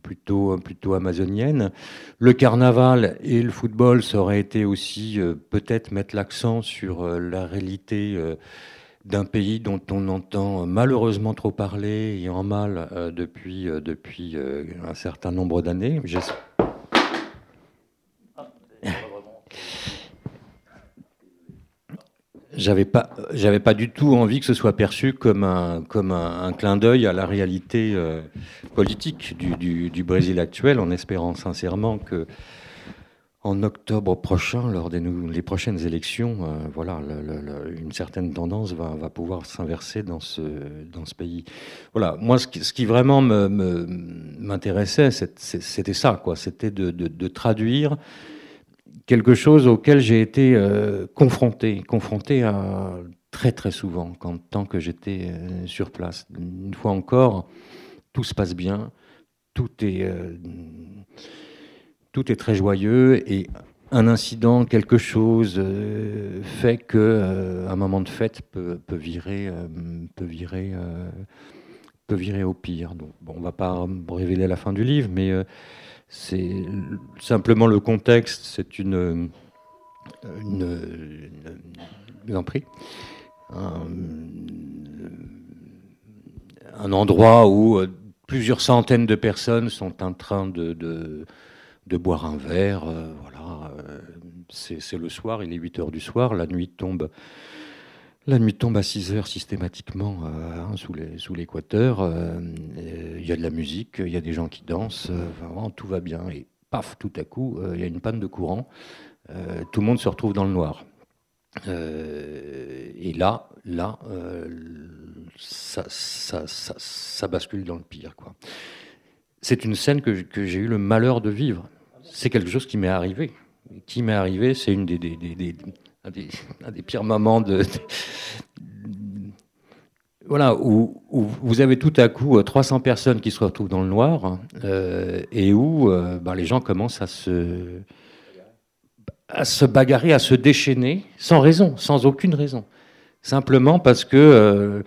plutôt, plutôt amazonienne. Le carnaval et le football, ça aurait été aussi peut-être mettre l'accent sur la réalité d'un pays dont on entend malheureusement trop parler et en mal euh, depuis, euh, depuis euh, un certain nombre d'années. J'avais pas, j'avais pas du tout envie que ce soit perçu comme un, comme un, clin d'œil à la réalité politique du, du, du, Brésil actuel, en espérant sincèrement que en octobre prochain, lors des les prochaines élections, euh, voilà, une certaine tendance va, va pouvoir s'inverser dans ce, dans ce pays. Voilà, moi, ce qui, vraiment m'intéressait, c'était ça, quoi. C'était de, de, traduire quelque chose auquel j'ai été euh, confronté, confronté à, très très souvent, quand, tant que j'étais euh, sur place. Une fois encore, tout se passe bien, tout est tout est très joyeux et un incident, quelque chose euh, fait que euh, un moment de fête peut, virer, euh, peut virer, peut virer au pire. Donc, bon, on va pas révéler la fin du livre, mais c'est simplement le contexte. C'est une, un, endroit où plusieurs centaines de personnes sont en train de boire un verre. Euh, voilà, euh, c'est le soir, il est 8 heures du soir, la nuit tombe. La nuit tombe à 6 heures systématiquement euh, hein, sous l'équateur. Il y a de la musique, il y a des gens qui dansent, tout va bien. Et paf, tout à coup, il y a une panne de courant. tout le monde se retrouve dans le noir. et là, là, ça, ça, bascule dans le pire. Quoi. C'est une scène que, j'ai eu le malheur de vivre. C'est quelque chose qui m'est arrivé. Qui m'est arrivé, c'est une des, des, des, un, des, pires moments de, voilà, où, vous avez tout à coup 300 euh, personnes qui se retrouvent dans le noir euh, et où euh, ben, les gens commencent à se, à se bagarrer, à se déchaîner, sans raison, sans aucune raison. Simplement parce que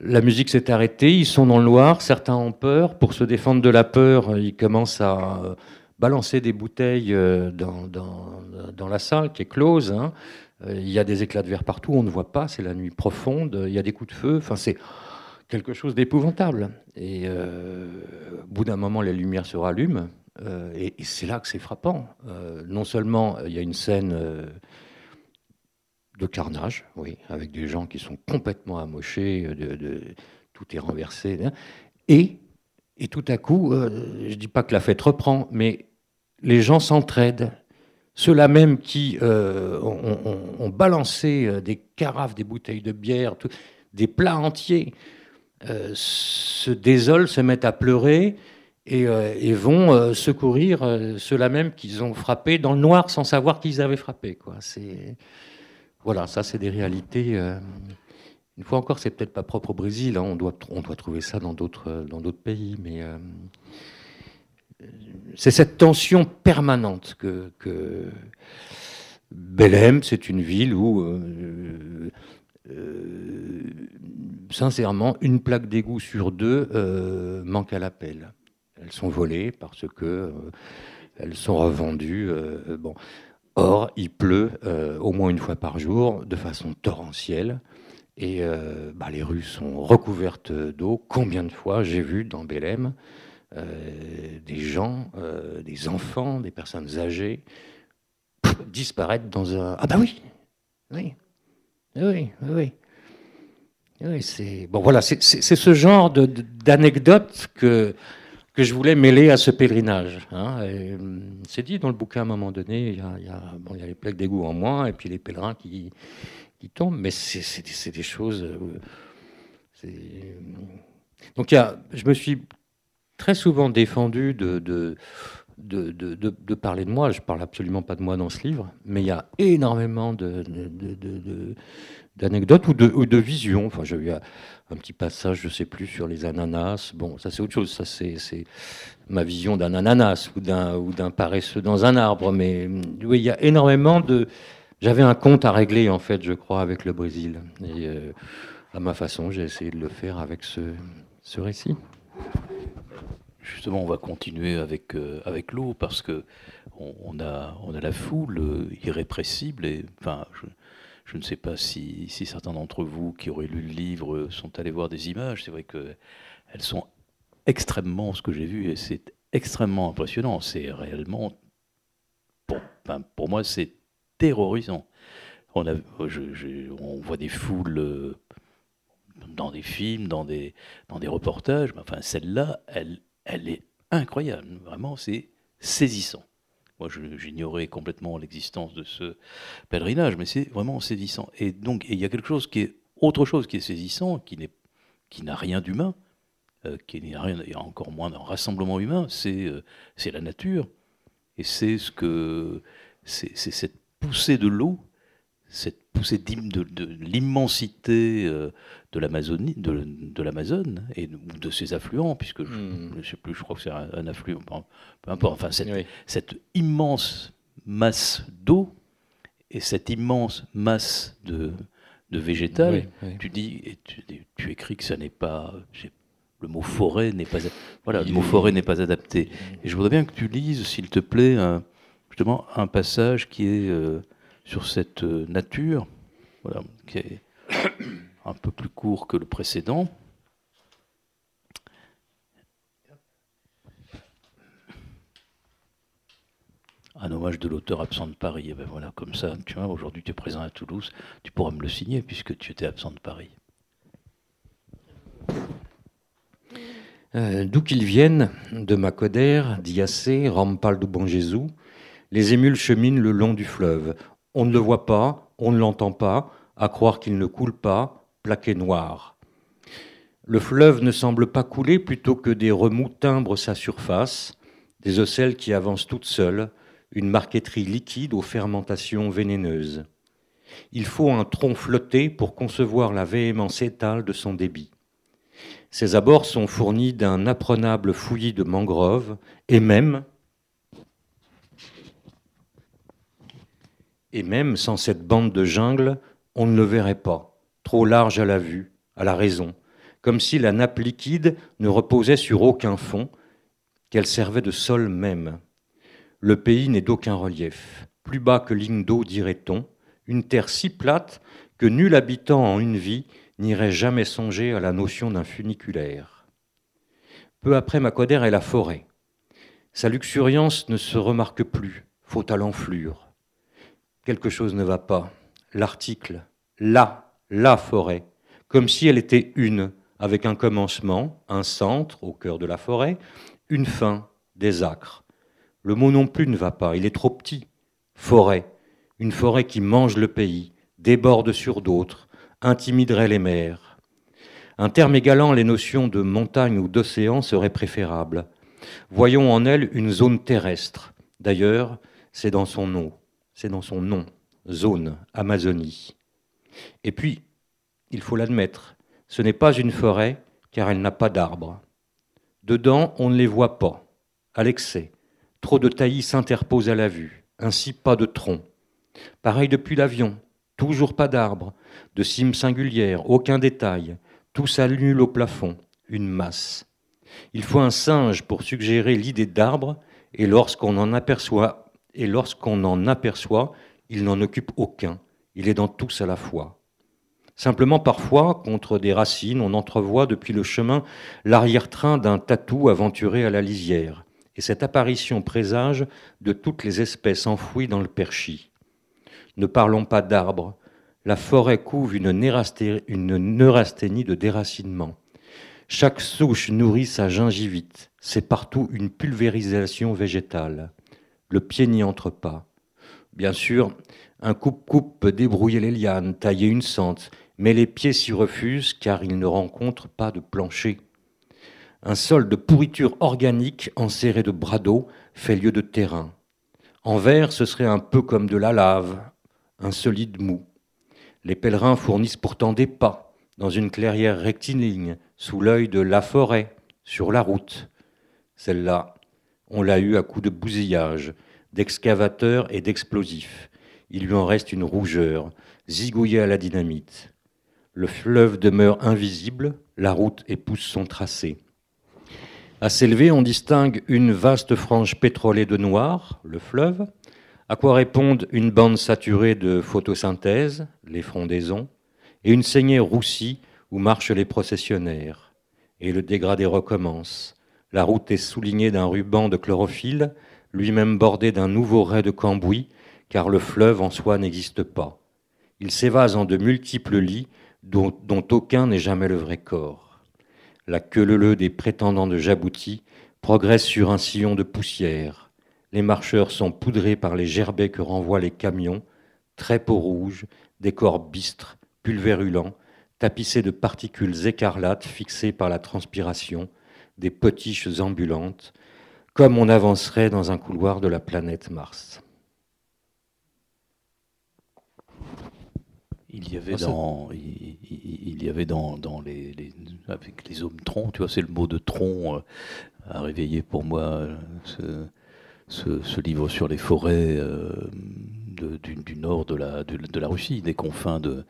la musique s'est arrêtée, ils sont dans le noir, certains ont peur. Pour se défendre de la peur, ils commencent à balancer des bouteilles euh, dans, dans, la salle qui est close. Hein. Euh, il y a des éclats de verre partout, on ne voit pas, c'est la nuit profonde, il y a des coups de feu. Enfin, c'est quelque chose d'épouvantable. Et euh, au bout d'un moment, les lumières se rallument. et, c'est là que c'est frappant. non seulement il y a une scène de carnage, oui, avec des gens qui sont complètement amochés, de, tout est renversé. Hein. Et, et tout à coup, je ne dis pas que la fête reprend, mais les gens s'entraident. Ceux-là même qui euh, ont, balancé euh, des carafes, des bouteilles de bière, des plats entiers, euh, se désolent, se mettent à pleurer et, vont secourir ceux-là même qu'ils ont frappés dans le noir sans savoir qu'ils avaient frappé. Voilà, ça c'est des réalités. une fois encore, c'est peut-être pas propre au Brésil, hein. on, doit, trouver ça dans d'autres pays, mais c'est cette tension permanente que, Belém, c'est une ville où, euh, euh, sincèrement, une plaque d'égout sur deux euh, manque à l'appel. Elles sont volées parce que elles sont revendues. bon. Or, il pleut au moins une fois par jour de façon torrentielle. Et bah, les rues sont recouvertes d'eau. Combien de fois j'ai vu dans Belém euh, des gens, euh, des enfants, des personnes âgées disparaître dans un. Ah bah oui, oui, oui, oui. oui c'est bon. Voilà, c'est ce genre d'anecdote que que je voulais mêler à ce pèlerinage. Hein. Hum, c'est dit dans le bouquin à un moment donné, il y a, les plaques d'égout en moins et puis les pèlerins qui, tombent, mais c'est des choses. Euh, donc y a, je me suis très souvent défendu de, de, de, de, parler de moi. Je parle absolument pas de moi dans ce livre, mais il y a énormément d'anecdotes ou de, visions. Enfin, j'ai eu un petit passage, je sais plus, sur les ananas. Bon, ça c'est autre chose. Ça c'est ma vision d'un ananas ou d'un paresseux dans un arbre. Mais oui, il y a énormément de. J'avais un compte à régler en fait, je crois, avec le Brésil. Et euh, à ma façon, j'ai essayé de le faire avec ce, récit justement, on va continuer avec, euh, l'eau parce que on, a, la foule irrépressible. Et, enfin, je, ne sais pas si, certains d'entre vous qui auraient lu le livre sont allés voir des images. C'est vrai qu'elles sont extrêmement, ce que j'ai vu, et c'est extrêmement impressionnant. C'est réellement, pour, moi, c'est terrorisant. On, voit des foules euh, dans des films, dans des, reportages, mais enfin celle-là, elle, elle est incroyable. Vraiment, c'est saisissant. Moi, j'ignorais complètement l'existence de ce pèlerinage, mais c'est vraiment saisissant. Et donc, il y a quelque chose qui est autre chose qui est saisissant, qui n'a rien d'humain, euh, qui n'a rien, et encore moins d'un rassemblement humain, c'est euh, la nature. Et c'est ce que c'est cette poussée de l'eau cette poussée de, de, l'immensité euh, de l'Amazonie, de, l'Amazone et de, ses affluents, puisque je ne hmm. sais plus, je crois que c'est un, affluent, peu importe. Enfin, cette, immense masse d'eau et cette immense masse de, de végétal, tu dis, et tu, écris que ça n'est pas, le mot forêt n'est pas, voilà, le mot forêt n'est pas adapté. Et je voudrais bien que tu lises, s'il te plaît, justement un passage qui est euh, sur cette euh, nature, voilà, qui est un peu plus court que le précédent. Un hommage de l'auteur absent de Paris. Et ben voilà, comme ça, tu vois, aujourd'hui tu es présent à Toulouse, tu pourras me le signer puisque tu étais absent de Paris. Euh, d'où qu'ils viennent, de Macodère, d'Iacé, Rampal du Bon Jésus, Les émules cheminent le long du fleuve. On ne le voit pas, on ne l'entend pas, à croire qu'il ne coule pas, plaqué noir. Le fleuve ne semble pas couler plutôt que des remous timbrent sa surface, des ocelles qui avancent toutes seules, une marqueterie liquide aux fermentations vénéneuses. Il faut un tronc flotté pour concevoir la véhémence étale de son débit. Ses abords sont fournis d'un apprenable fouillis de mangroves et même, et même sans cette bande de jungle, on ne le verrait pas, trop large à la vue, à la raison, comme si la nappe liquide ne reposait sur aucun fond, qu'elle servait de sol même. Le pays n'est d'aucun relief, plus bas que d'eau, dirait-on, une terre si plate que nul habitant en une vie n'irait jamais songer à la notion d'un funiculaire. Peu après Macodère est la forêt. Sa luxuriance ne se remarque plus, faute à l'enflure. Quelque chose ne va pas. L'article, la, la forêt, comme si elle était une, avec un commencement, un centre au cœur de la forêt, une fin, des acres. Le mot non plus ne va pas, il est trop petit. Forêt, une forêt qui mange le pays, déborde sur d'autres, intimiderait les mers. Un terme égalant les notions de montagne ou d'océan serait préférable. Voyons en elle une zone terrestre. D'ailleurs, c'est dans son nom, c'est dans son nom, zone, Amazonie. Et puis, il faut l'admettre, ce n'est pas une forêt car elle n'a pas d'arbres. Dedans, on ne les voit pas, à l'excès. Trop de taillis s'interposent à la vue, ainsi pas de tronc. Pareil depuis l'avion, toujours pas d'arbres, de cimes singulières, aucun détail, tout s'annule au plafond, une masse. Il faut un singe pour suggérer l'idée d'arbre, et lorsqu'on en aperçoit, et lorsqu'on en aperçoit, il n'en occupe aucun. Il est dans tous à la fois. Simplement, parfois, contre des racines, on entrevoit depuis le chemin l'arrière-train d'un tatou aventuré à la lisière. Et cette apparition présage de toutes les espèces enfouies dans le perchis. Ne parlons pas d'arbres, la forêt couvre une, neurasthénie de déracinement. Chaque souche nourrit sa gingivite. C'est partout une pulvérisation végétale. Le pied n'y entre pas. Bien sûr, un coupe-coupe peut débrouiller les lianes, tailler une sente, mais les pieds s'y refusent car ils ne rencontrent pas de plancher. Un sol de pourriture organique enserré de bras d'eau fait lieu de terrain. En verre, ce serait un peu comme de la lave, un solide mou. Les pèlerins fournissent pourtant des pas dans une clairière rectiligne, sous l'œil de la forêt, sur la route. Celle-là, on l'a eue à coups de bousillage, d'excavateurs et d'explosifs. Il lui en reste une rougeur, zigouillée à la dynamite. Le fleuve demeure invisible, la route épouse son tracé. À s'élever, on distingue une vaste frange pétrolée de noir, le fleuve, à quoi répondent une bande saturée de photosynthèse, les frondaisons, et une saignée roussie où marchent les processionnaires. Et le dégradé recommence. La route est soulignée d'un ruban de chlorophylle, lui-même bordé d'un nouveau ray de cambouis, car le fleuve en soi n'existe pas. Il s'évase en de multiples lits dont, aucun n'est jamais le vrai corps. La queue des prétendants de Jabouti progresse sur un sillon de poussière les marcheurs sont poudrés par les gerbets que renvoient les camions, très peau rouge, décors bistres, pulvérulents, tapissés de particules écarlates fixées par la transpiration, des potiches ambulantes, comme on avancerait dans un couloir de la planète Mars. Il y avait dans, il, y avait dans, les, avec les hommes troncs, tu vois, c'est le mot de tronc euh, à réveiller pour moi ce, ce, livre sur les forêts euh, du, nord de la, de, la Russie, des confins de,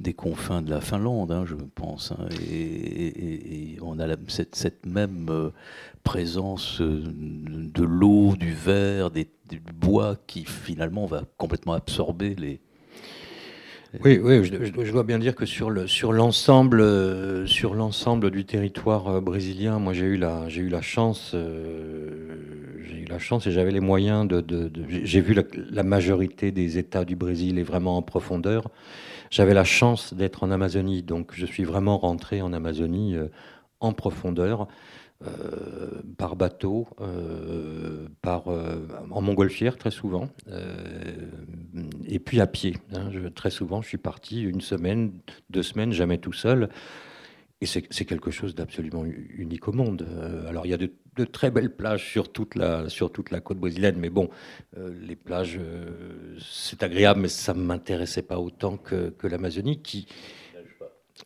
des confins de la Finlande, hein, je pense. Hein. et, on a cette, même euh, présence euh, de l'eau, du verre, des, du bois qui finalement va complètement absorber les, oui, oui je, dois bien dire que sur le sur l'ensemble euh, sur l'ensemble du territoire brésilien, moi j'ai eu la j'ai eu la chance la chance et j'avais les moyens de, de, j'ai vu la, majorité des États du Brésil est vraiment en profondeur. J'avais la chance d'être en Amazonie, donc je suis vraiment rentré en Amazonie en profondeur. par bateau, par, en montgolfière très souvent, et puis à pied. Hein. très souvent, je suis parti une semaine, deux semaines, jamais tout seul. Et c'est quelque chose d'absolument unique au monde. alors il y a de, très belles plages sur toute la, sur toute la côte brésilienne, mais bon, les plages, c'est agréable, mais ça ne m'intéressait pas autant que, que l'Amazonie, qui,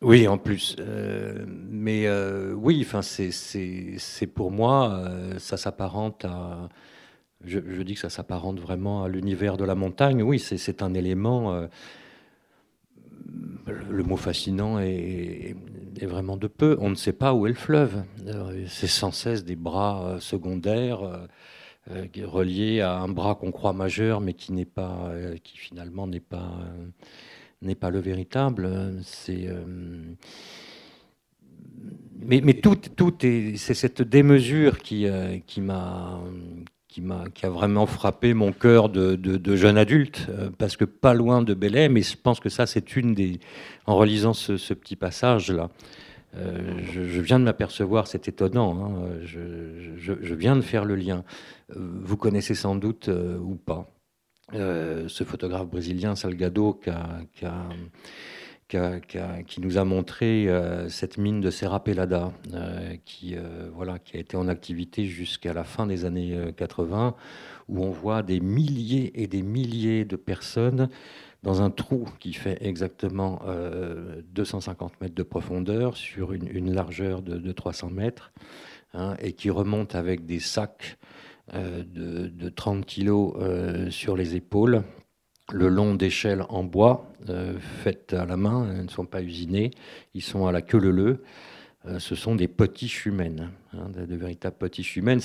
oui, en plus. Euh, mais euh, oui, enfin, c'est pour moi, euh, ça s'apparente à. Je, dis que ça s'apparente vraiment à l'univers de la montagne. Oui, c'est un élément. le mot fascinant est, est, vraiment de peu. On ne sait pas où est le fleuve. C'est sans cesse des bras secondaires reliés à un bras qu'on croit majeur, mais qui n'est pas, qui finalement n'est pas n'est pas le véritable. C'est euh, mais, mais, tout, tout est, c'est cette démesure qui, euh, qui m'a, qui m'a, qui a vraiment frappé mon cœur de, de, jeune adulte, euh, parce que pas loin de Belay, mais je pense que ça, c'est une des, en relisant ce, petit passage là. je, viens de m'apercevoir, c'est étonnant, hein, je, je, viens de faire le lien. vous connaissez sans doute ou pas euh, ce photographe brésilien Salgado qui, nous a montré euh, cette mine de Serra Pelada euh, qui, voilà, qui a été en activité jusqu'à la fin des années 80 où on voit des milliers et des milliers de personnes dans un trou qui fait exactement 250 mètres de profondeur sur une, largeur de, 300 mètres hein, et qui remonte avec des sacs euh, de, 30 kilos euh, sur les épaules, le long d'échelles en bois, euh, faites à la main, elles ne sont pas usinées, ils sont à la queue leu ce sont des petits chumènes, hein, de, véritables petits chumènes.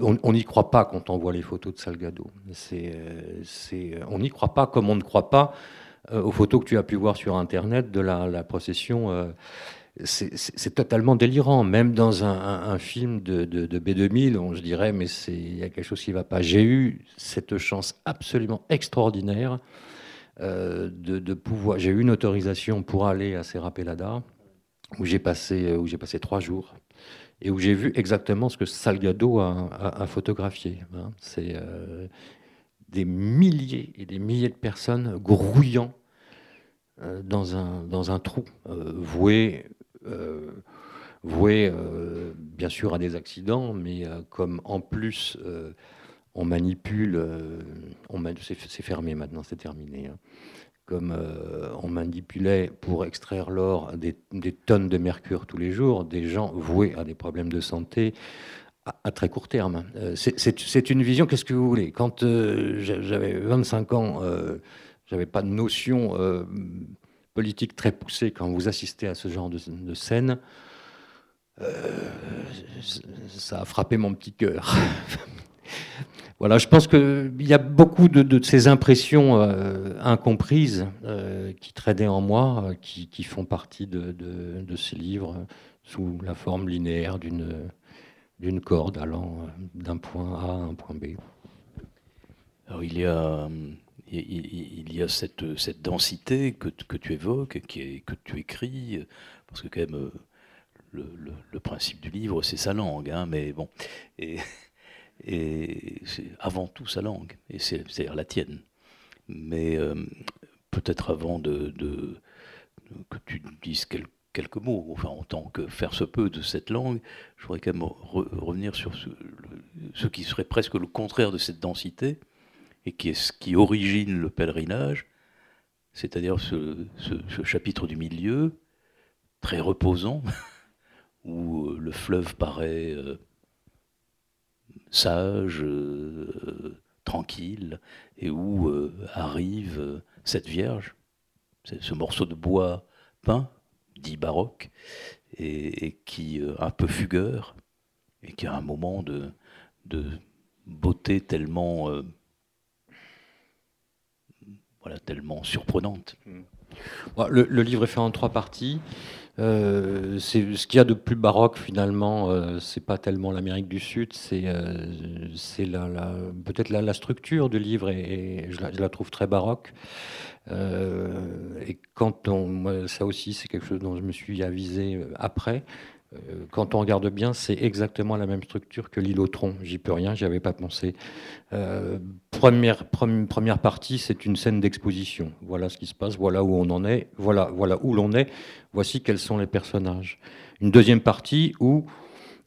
on n'y croit pas quand on voit les photos de Salgado. on n'y croit pas comme on ne croit pas aux photos que tu as pu voir sur Internet de la, procession c'est totalement délirant. Même dans un, film de, B2000, on, je dirais, mais il y a quelque chose qui ne va pas. J'ai eu cette chance absolument extraordinaire euh, de, pouvoir. J'ai eu une autorisation pour aller à Serra Pelada, où j'ai passé, passé trois jours et où j'ai vu exactement ce que Salgado a, photographié. Hein. C'est euh, des milliers et des milliers de personnes grouillant euh, dans un, dans un trou, voué euh, bien sûr à des accidents, mais euh, comme en plus on manipule, on, c'est fermé maintenant, c'est terminé. Hein. comme on manipulait pour extraire l'or des, tonnes de mercure tous les jours, des gens voués à des problèmes de santé à, très court terme. c'est une vision, qu'est-ce que vous voulez? Quand j'avais 25 ans, j'avais pas de notion politique très poussée quand vous assistez à ce genre de, scène, euh, ça a frappé mon petit cœur. voilà, je pense qu'il y a beaucoup de, ces impressions euh, incomprises euh, qui traînaient en moi, qui, font partie de, ces livres sous la forme linéaire d'une corde allant d'un point A à un point B. Alors il y a il, y a cette, densité que, tu évoques, qui que tu écris, parce que quand même, le, principe du livre, c'est sa langue, hein, mais bon, et, c'est avant tout sa langue, c'est-à-dire la tienne. Mais euh, peut-être avant que tu dises quelques, mots, enfin en tant que faire se peut de cette langue, je voudrais quand même revenir sur ce, qui serait presque le contraire de cette densité, et qui est ce qui origine le pèlerinage, c'est-à-dire ce, chapitre du milieu, très reposant, où euh, le fleuve paraît euh, sage, euh, tranquille, et où arrive cette Vierge, ce morceau de bois peint, dit baroque, et, qui un peu fugueur, et qui a un moment de, de beauté tellement tellement surprenante. Le, livre est fait en trois parties. Euh, ce qu'il y a de plus baroque finalement. Euh, c'est pas tellement l'Amérique du Sud, c'est euh, la, peut-être la, structure du livre et, je, la, trouve très baroque. et quand on, ça aussi c'est quelque chose dont je me suis avisé après. Euh, quand on regarde bien, c'est exactement la même structure que l'île Tron. J'y peux rien, j'y avais pas pensé. Euh, première, première partie, c'est une scène d'exposition. Voilà ce qui se passe, voilà où on en est, voilà, voilà où l'on est, voici quels sont les personnages. Une deuxième partie où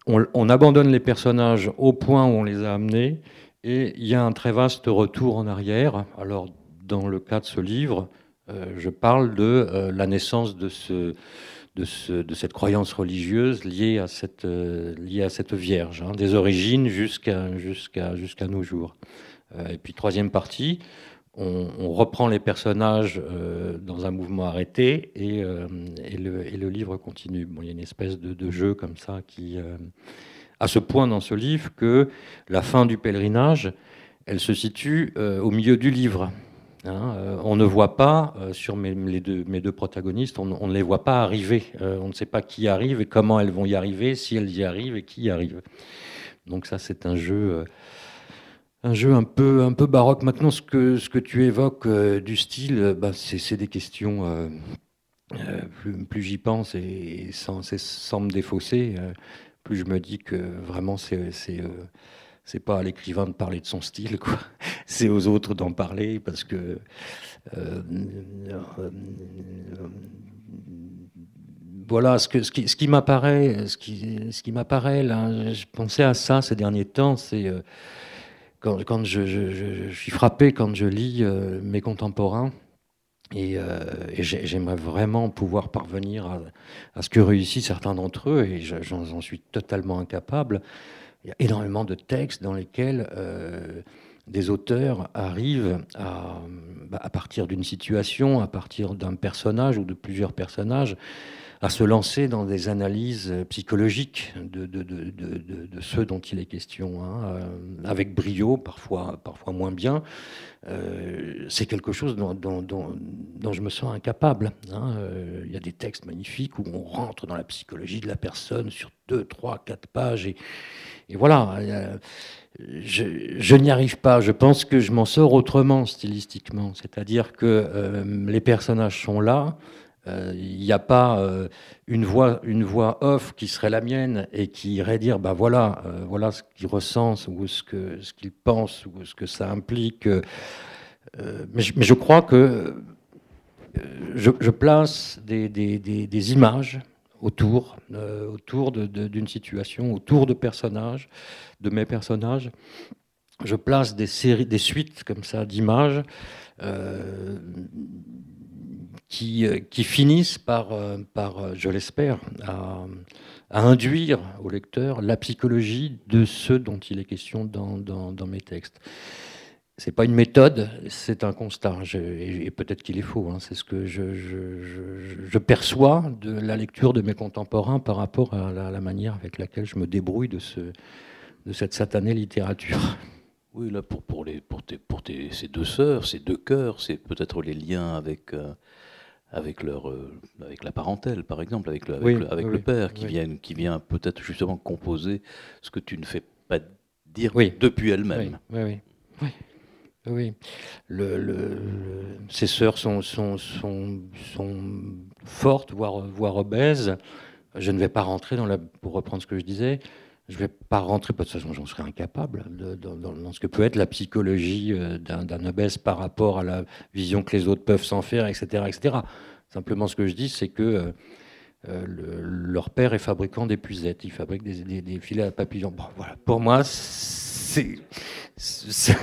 on, on, abandonne les personnages au point où on les a amenés, et il y a un très vaste retour en arrière. Alors, dans le cas de ce livre, euh, je parle de la naissance de ce de, ce, de, cette croyance religieuse liée à cette, euh, liée à cette Vierge, hein, des origines jusqu'à nos jours. Euh, et puis troisième partie, on, reprend les personnages euh, dans un mouvement arrêté et, et, le, et, le, livre continue. Bon, il y a une espèce de, de jeu comme ça qui, à ce point dans ce livre que la fin du pèlerinage, elle se situe au milieu du livre. Hein, euh, on ne voit pas, euh, sur mes, deux, protagonistes, on, ne les voit pas arriver. Euh, on ne sait pas qui arrive et comment elles vont y arriver, si elles y arrivent et qui y arrive. Donc ça, c'est un jeu, un jeu un peu, baroque. Maintenant, ce que, tu évoques du style, bah, c'est des questions. plus, plus j'y pense et sans, sans, me défausser, plus je me dis que vraiment c'est c'est pas à l'écrivain de parler de son style, quoi. C'est aux autres d'en parler parce que euh, voilà ce, qui, m'apparaît, ce qui, m'apparaît là. Je pensais à ça ces derniers temps. C'est euh, quand, je, suis frappé quand je lis euh, mes contemporains. Et, euh, et j'aimerais vraiment pouvoir parvenir à, à, ce que réussissent certains d'entre eux, et j'en suis totalement incapable. Il y a énormément de textes dans lesquels euh, des auteurs arrivent à, bah, à partir d'une situation, à partir d'un personnage ou de plusieurs personnages, à se lancer dans des analyses psychologiques de, de, ceux dont il est question, hein, euh, avec brio, parfois, parfois moins bien. Euh, c'est quelque chose dont, je me sens incapable. Hein. Euh, il y a des textes magnifiques où on rentre dans la psychologie de la personne sur deux, trois, quatre pages et voilà. Je, je n'y arrive pas. Je pense que je m'en sors autrement stylistiquement. C'est-à-dire que euh, les personnages sont là. Il euh, n'y a pas euh, une, voix, une voix off qui serait la mienne et qui irait dire ben voilà, euh, voilà ce qu'il ressent ou ce qu'il ce pense ou ce que ça implique. Mais je, crois que je, place des, images autour, autour d'une situation, autour de personnages, de mes personnages. Je place des séries, des suites comme ça d'images qui, euh, qui finissent par, euh, par euh, je l'espère, à, induire au lecteur la psychologie de ceux dont il est question dans, dans mes textes. C'est pas une méthode, c'est un constat. Je, et, et peut-être qu'il est faux. Hein, c'est ce que je, je, je, je, perçois de la lecture de mes contemporains par rapport à la, la manière avec laquelle je me débrouille de, ce, de cette satanée littérature. Oui, là, pour, pour, les, pour, tes, pour tes, ces deux sœurs, ces deux cœurs, c'est peut-être les liens avec, euh, avec leur euh, avec la parentèle par exemple avec le, avec oui, le, avec oui, le père qui oui. vient qui vient peut-être justement composer ce que tu ne fais pas dire depuis elle-même Oui, oui, oui. Le, ses sœurs sont, fortes, voire, obèses. Je ne vais pas rentrer dans la, pour reprendre ce que je disais, je ne vais pas rentrer, de toute façon j'en serais incapable, dans, ce que peut être la psychologie euh, d'un obèse par rapport à la vision que les autres peuvent s'en faire, etc., etc. Simplement ce que je dis, c'est que euh, euh, le, leur père est fabricant d'épuisettes, il fabrique des, filets à papillons. Pour moi, c'est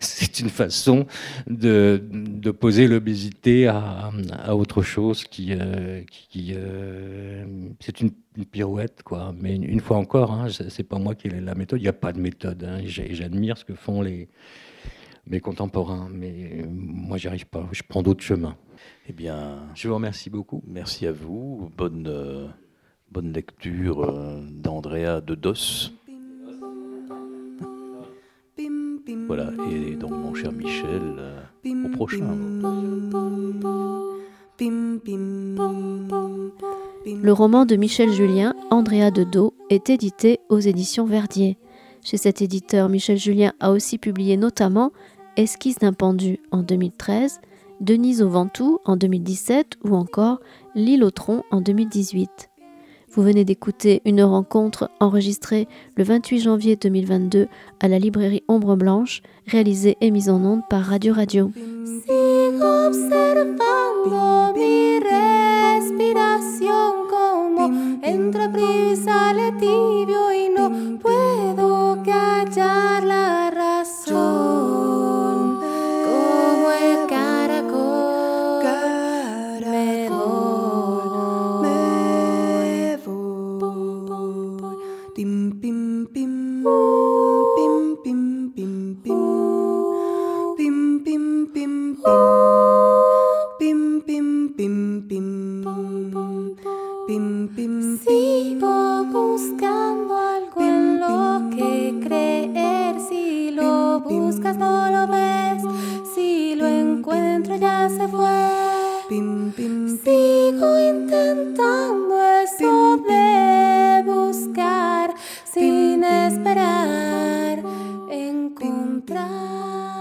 c'est une façon de, de poser l'obésité à, à, autre chose qui, euh, qui euh, c'est une, une, pirouette quoi. Mais une, une fois encore, hein, c'est pas moi qui ai la méthode. Il n'y a pas de méthode. Hein, J'admire ce que font les mes contemporains, mais moi j'y arrive pas. Je prends d'autres chemins. Eh bien, je vous remercie beaucoup. Merci à vous. Bonne euh, bonne lecture euh, d'Andrea de Dos. Voilà, et donc mon cher Michel, euh, au prochain. Le roman de Michel Julien, Andrea de est édité aux éditions Verdier. Chez cet éditeur, Michel Julien a aussi publié notamment Esquisse d'un pendu en 2013, Denise au Ventoux en 2017 ou encore L'île au tronc en 2018. Vous venez d'écouter une rencontre enregistrée le 28 janvier 2022 à la librairie Ombre Blanche, réalisée et mise en onde par Radio Radio. Puedo callar la. pim, pim. Pum. Pim, pim, Sigo buscando algo en lo que creer. Si lo buscas, no lo ves. Si lo encuentro, ya se fue. Sigo intentando eso de buscar sin esperar encontrar.